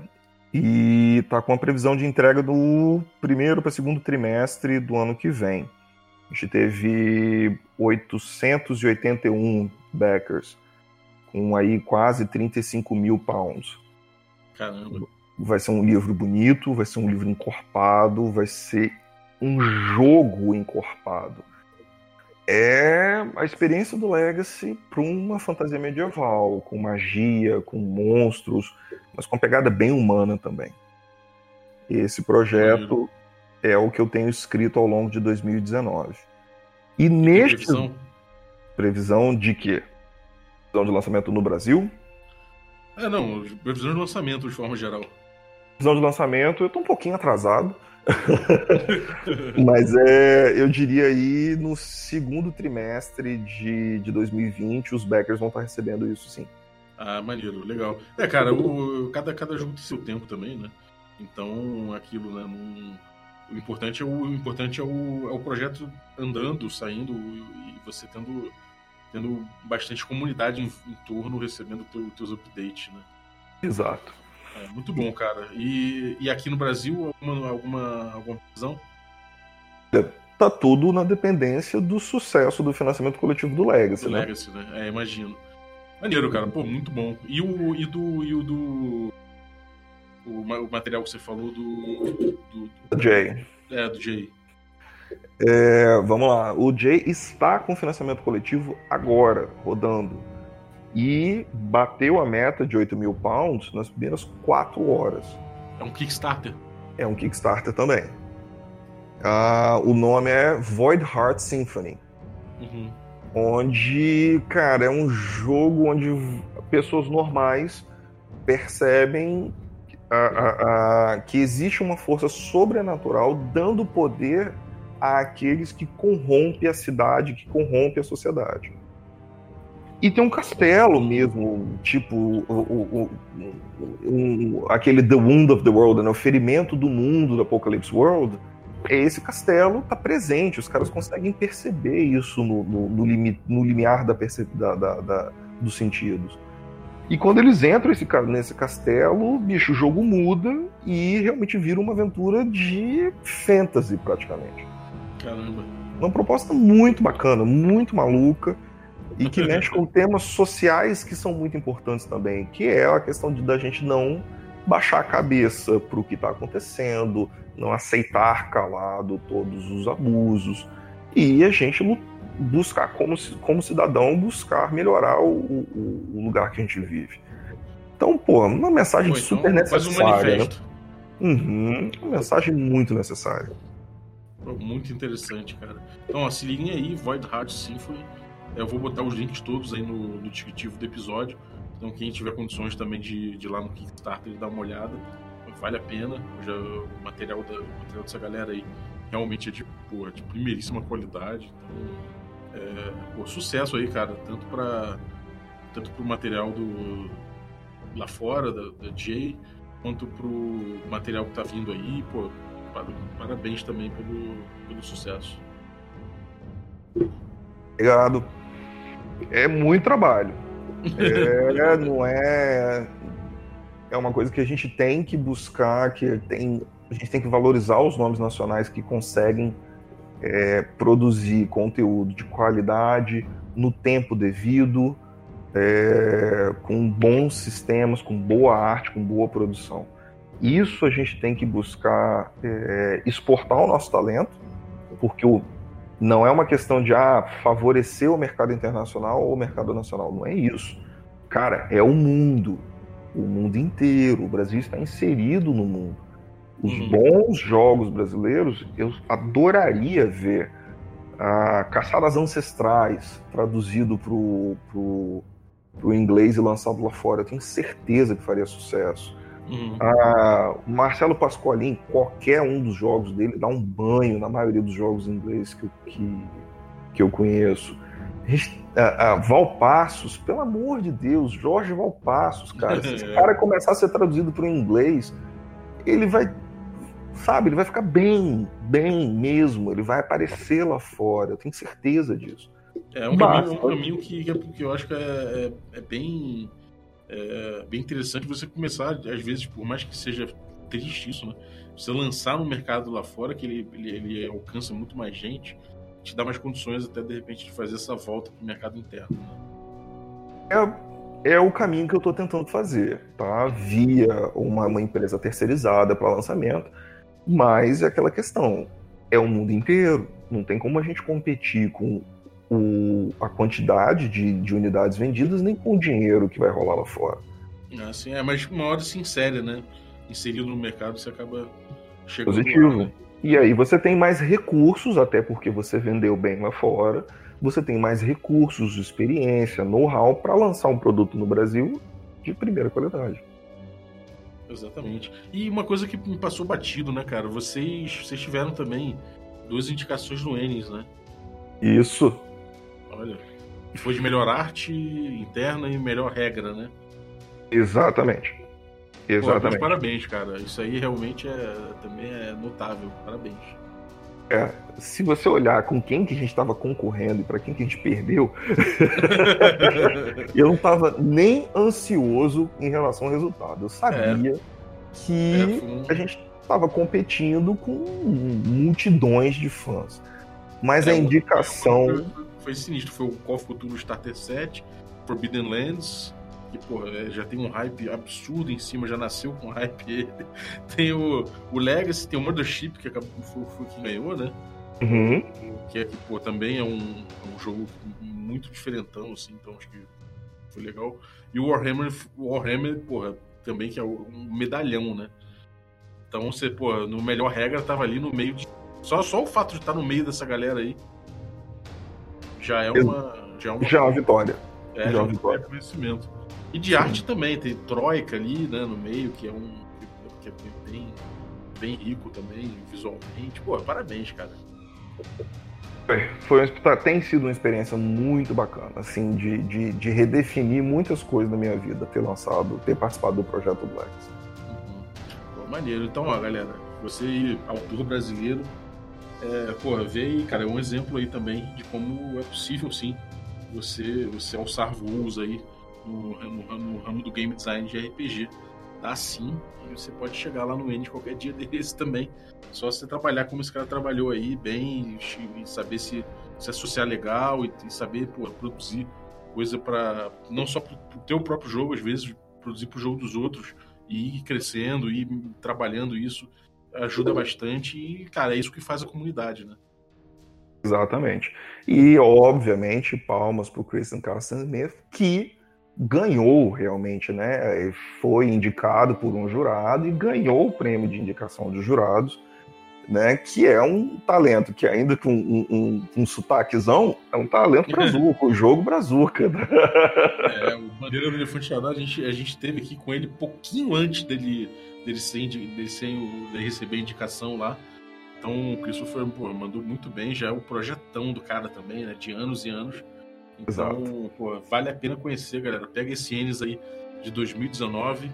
E tá com a previsão de entrega do primeiro para segundo trimestre do ano que vem. A gente teve 881 backers, com aí quase 35 mil pounds. Caramba. Vai ser um livro bonito, vai ser um livro encorpado, vai ser um jogo encorpado. É a experiência do Legacy para uma fantasia medieval, com magia, com monstros, mas com uma pegada bem humana também. Esse projeto é o que eu tenho escrito ao longo de 2019. E neste. Previsão? Previsão de quê? Previsão de lançamento no Brasil? É, não, previsão de lançamento de forma geral. Previsão de lançamento, eu tô um pouquinho atrasado. [LAUGHS] Mas é, eu diria aí no segundo trimestre de, de 2020, os backers vão estar recebendo isso sim. Ah, maneiro, legal. É, cara, o, cada, cada jogo tem seu tempo também, né? Então, aquilo, né? Não, o importante é o, o importante é o, é o projeto andando, saindo e você tendo, tendo bastante comunidade em, em torno, recebendo teu, teus updates, né? Exato. É, muito bom, cara. E, e aqui no Brasil, alguma, alguma, alguma visão? Tá tudo na dependência do sucesso do financiamento coletivo do Legacy, Do né? Legacy, né? É, imagino. Maneiro, cara. Pô, muito bom. E o, e do. E o do. O material que você falou do. do, do Jay. é, do Jay. É, vamos lá. O Jay está com financiamento coletivo agora, rodando. E bateu a meta de 8 mil pounds nas primeiras 4 horas. É um Kickstarter. É um Kickstarter também. Ah, o nome é Void Heart Symphony. Uhum. onde, cara, é um jogo onde pessoas normais percebem a- a- a- que existe uma força sobrenatural dando poder àqueles que corrompem a cidade, que corrompem a sociedade. E tem um castelo mesmo, tipo o, o- o- aquele The Wound of the World, né? o ferimento do mundo do Apocalypse World, esse castelo está presente, os caras conseguem perceber isso no, no, no, limi, no limiar da da- da- da- dos sentidos. E quando eles entram esse, nesse castelo, bicho, o jogo muda e realmente vira uma aventura de fantasy, praticamente. Caramba. Uma proposta muito bacana, muito maluca, e que mexe com temas sociais que são muito importantes também, que é a questão de, da gente não baixar a cabeça para o que está acontecendo, não aceitar calado todos os abusos, e a gente buscar, como, como cidadão, buscar melhorar o, o- o lugar que a gente vive. Então, pô, uma mensagem Pô, então, super faz um necessária. né? Uhum, uma mensagem muito necessária. Pô, Muito interessante, cara. Então, ó, se liguem aí, Void Heart Symphony. Eu vou botar os links todos aí no, no descritivo do episódio. Então, quem tiver condições também de, de ir lá no Kickstarter e dar uma olhada, vale a pena. Já, o, material da, o material dessa galera aí realmente é de, pô, de primeiríssima qualidade. Então, é, pô, sucesso aí, cara. Tanto para tanto pro material do lá fora, da, da Jay, quanto pro material que tá vindo aí. Pô, par- parabéns também pelo, pelo sucesso. Obrigado. É muito trabalho. [LAUGHS] É, não é. É uma coisa que a gente tem que buscar, que tem, a gente tem que valorizar os nomes nacionais que conseguem é, produzir conteúdo de qualidade no tempo devido, é, com bons sistemas, com boa arte, com boa produção. Isso a gente tem que buscar é, exportar o nosso talento, porque o, não é uma questão de ah, favorecer o mercado internacional ou o mercado nacional. Não é isso. Cara, é o mundo. O mundo inteiro. O Brasil está inserido no mundo. Os Uhum. bons jogos brasileiros, eu adoraria ver a Caçadas Ancestrais traduzido para o inglês e lançado lá fora. Eu tenho certeza que faria sucesso. Uhum. Ah, Marcelo Pasqualin, qualquer um dos jogos dele, dá um banho na maioria dos jogos em inglês que, eu- que, que eu conheço. Ah, ah, Valpassos, pelo amor de Deus, Jorge Valpassos, cara. Se esse [LAUGHS] cara começar a ser traduzido para o inglês, ele vai, sabe, ele vai ficar bem, bem mesmo. Ele vai aparecer lá fora, eu tenho certeza disso. É um Basta. caminho, um caminho que, que eu acho que é, é, é bem. É bem interessante você começar, às vezes, por mais que seja triste isso, né? Você lançar no mercado lá fora, que ele, ele, ele alcança muito mais gente, te dá mais condições até de repente de fazer essa volta para o mercado interno. Né? É, é o caminho que eu estou tentando fazer, tá? Via uma, uma empresa terceirizada para lançamento, mas é aquela questão, é o mundo inteiro, não tem como a gente competir com o, a quantidade de, de unidades vendidas, nem com o dinheiro que vai rolar lá fora. Assim, é, mas uma hora se insere, né? Inserido no mercado, você acaba chegando. Positivo. Lá, né? E aí você tem mais recursos, até porque você vendeu bem lá fora. Você tem mais recursos, experiência, know-how para lançar um produto no Brasil de primeira qualidade. Exatamente. E uma coisa que me passou batido, né, cara? Vocês, vocês tiveram também duas indicações no Enes, né? Isso. Olha, foi de melhor arte interna e melhor regra, né? Exatamente. Exatamente. Pô, parabéns, cara. Isso aí realmente é, também é notável. Parabéns. É, se você olhar com quem que a gente estava concorrendo e para quem que a gente perdeu, [LAUGHS] eu não estava nem ansioso em relação ao resultado. Eu sabia é. que é, um... a gente estava competindo com multidões de fãs. Mas é, a indicação foi sinistro. Foi o Call of Cthulhu Starter Set, Forbidden Lands, que pô, é, já tem um hype absurdo em cima, já nasceu com hype. [LAUGHS] tem o, o Legacy, tem o Mothership, que acabou, foi, foi que ganhou, né? Uhum. Que é, pô, também é um, um jogo muito diferentão, assim, então acho que foi legal. E o Warhammer, Warhammer, porra, também que é um medalhão, né? Então você, pô, no melhor regra tava ali no meio de. Só, só o fato de estar no meio dessa galera aí já é uma. Já é uma, já é uma vitória. É, já é uma vitória. conhecimento. E de Sim. arte também, tem Troika ali, né, no meio, que é um. que é bem, bem rico também, visualmente. Pô, parabéns, cara. Foi, tá, tem sido uma experiência muito bacana, assim, de, de, de, redefinir muitas coisas na minha vida, ter lançado, ter participado do projeto Blacks. Uhum. Pô, maneiro. Então, ó, galera, você, autor brasileiro, é, porra, vê aí, cara, é um exemplo aí também de como é possível, sim, você, você alçar voos aí no, no, no ramo do game design de RPG. Dá sim, e você pode chegar lá no N qualquer dia [LAUGHS] desse também. Só você trabalhar como esse cara trabalhou aí, bem, e saber se, se associar legal e, e saber pô, produzir coisa para não só para o teu próprio jogo, às vezes produzir para o jogo dos outros e ir crescendo e trabalhando isso ajuda bastante e, cara, é isso que faz a comunidade, né? Exatamente. E, obviamente, palmas para o Christian Carson Smith, que ganhou realmente, né? Foi indicado por um jurado e ganhou o prêmio de indicação de jurados, né? Que é um talento que, ainda com um, um, um sotaquezão, é um talento [LAUGHS] brazuca, o jogo brazuca. Né? É, o Bandeira do Elefante a gente, a gente teve aqui com ele pouquinho antes dele dele sem, sem dele receber indicação lá. Então o Christopher pô, mandou muito bem, já é o projetão do cara também, né? De anos e anos. Então, pô, vale a pena conhecer, galera. Pega esse Enes aí de 2019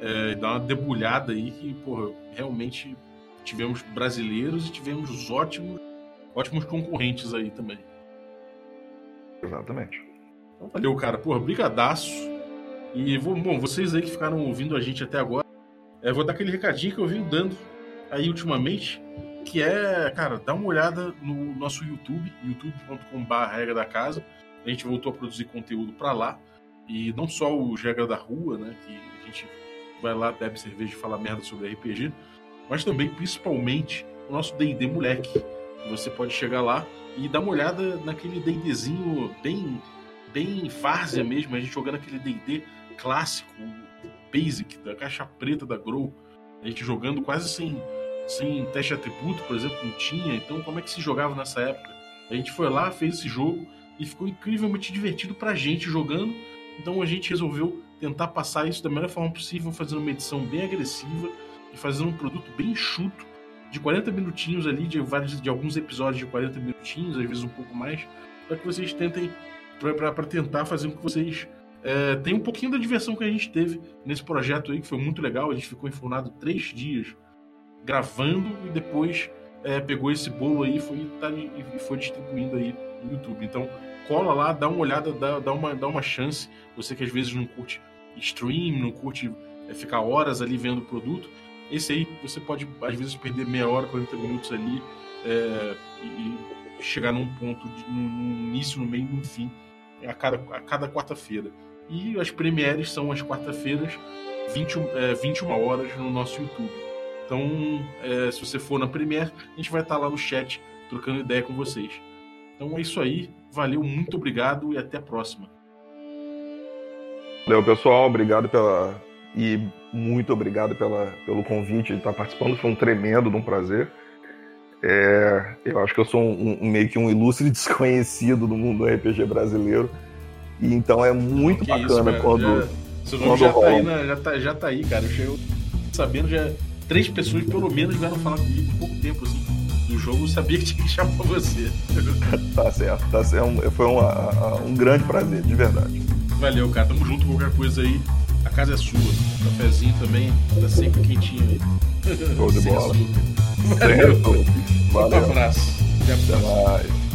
é, e dá uma debulhada aí que, pô, realmente tivemos brasileiros e tivemos os ótimos, ótimos concorrentes aí também. Exatamente. Então, valeu, cara. Porra, brigadaço. E, bom, vocês aí que ficaram ouvindo a gente até agora, é, vou dar aquele recadinho que eu vim dando aí ultimamente, que é, cara, dá uma olhada no nosso YouTube, youtube.com.br regra da casa. A gente voltou a produzir conteúdo para lá. E não só o Regra da Rua, né? Que a gente vai lá, bebe cerveja e fala merda sobre RPG, mas também, principalmente, o nosso DD Moleque. Você pode chegar lá e dar uma olhada naquele DDzinho bem, bem várzea mesmo, a gente jogando aquele DD clássico, Basic, da caixa preta da Grow, a gente jogando quase sem, sem teste atributo, por exemplo, não tinha. Então, como é que se jogava nessa época? A gente foi lá, fez esse jogo e ficou incrivelmente divertido pra gente jogando. Então, a gente resolveu tentar passar isso da melhor forma possível, fazendo uma edição bem agressiva e fazendo um produto bem enxuto, de 40 minutinhos ali, de, vários, de alguns episódios de 40 minutinhos, às vezes um pouco mais, para que vocês tentem, para tentar fazer com que vocês é, tem um pouquinho da diversão que a gente teve nesse projeto aí, que foi muito legal. A gente ficou enfurnado três dias gravando e depois é, pegou esse bolo aí foi, tá, e foi distribuindo aí no YouTube. Então, cola lá, dá uma olhada, dá, dá, uma, dá uma chance. Você que às vezes não curte stream, não curte é, ficar horas ali vendo o produto, esse aí você pode, às vezes, perder meia hora, 40 minutos ali é, e, chegar num ponto, de, num início, no meio e no fim, a cada, a cada quarta-feira. E as premieres são as quarta-feiras, 20, é, 21 horas no nosso YouTube. Então, é, se você for na Premiere, a gente vai estar lá no chat trocando ideia com vocês. Então é isso aí. Valeu, muito obrigado e até a próxima. Valeu, pessoal. Obrigado pela. E muito obrigado pela, pelo convite de estar participando. Foi um tremendo, um prazer. É, eu acho que eu sou um, um, meio que um ilustre [LAUGHS] desconhecido do mundo do RPG brasileiro. E então é muito bacana isso, quando. Já, seu nome já, tá aí, né? já, tá, já tá aí, cara. Eu chego sabendo, já três pessoas pelo menos vieram falar comigo em pouco tempo, assim, do jogo. Eu sabia que tinha que chamar você. [LAUGHS] tá certo, tá certo. Foi um, um grande prazer, de verdade. Valeu, cara. Tamo junto, qualquer coisa aí. A casa é sua. O cafezinho também tá sempre quentinho aí. Show de [LAUGHS] bola. Valeu. Valeu. Um abraço. Até, Até mais.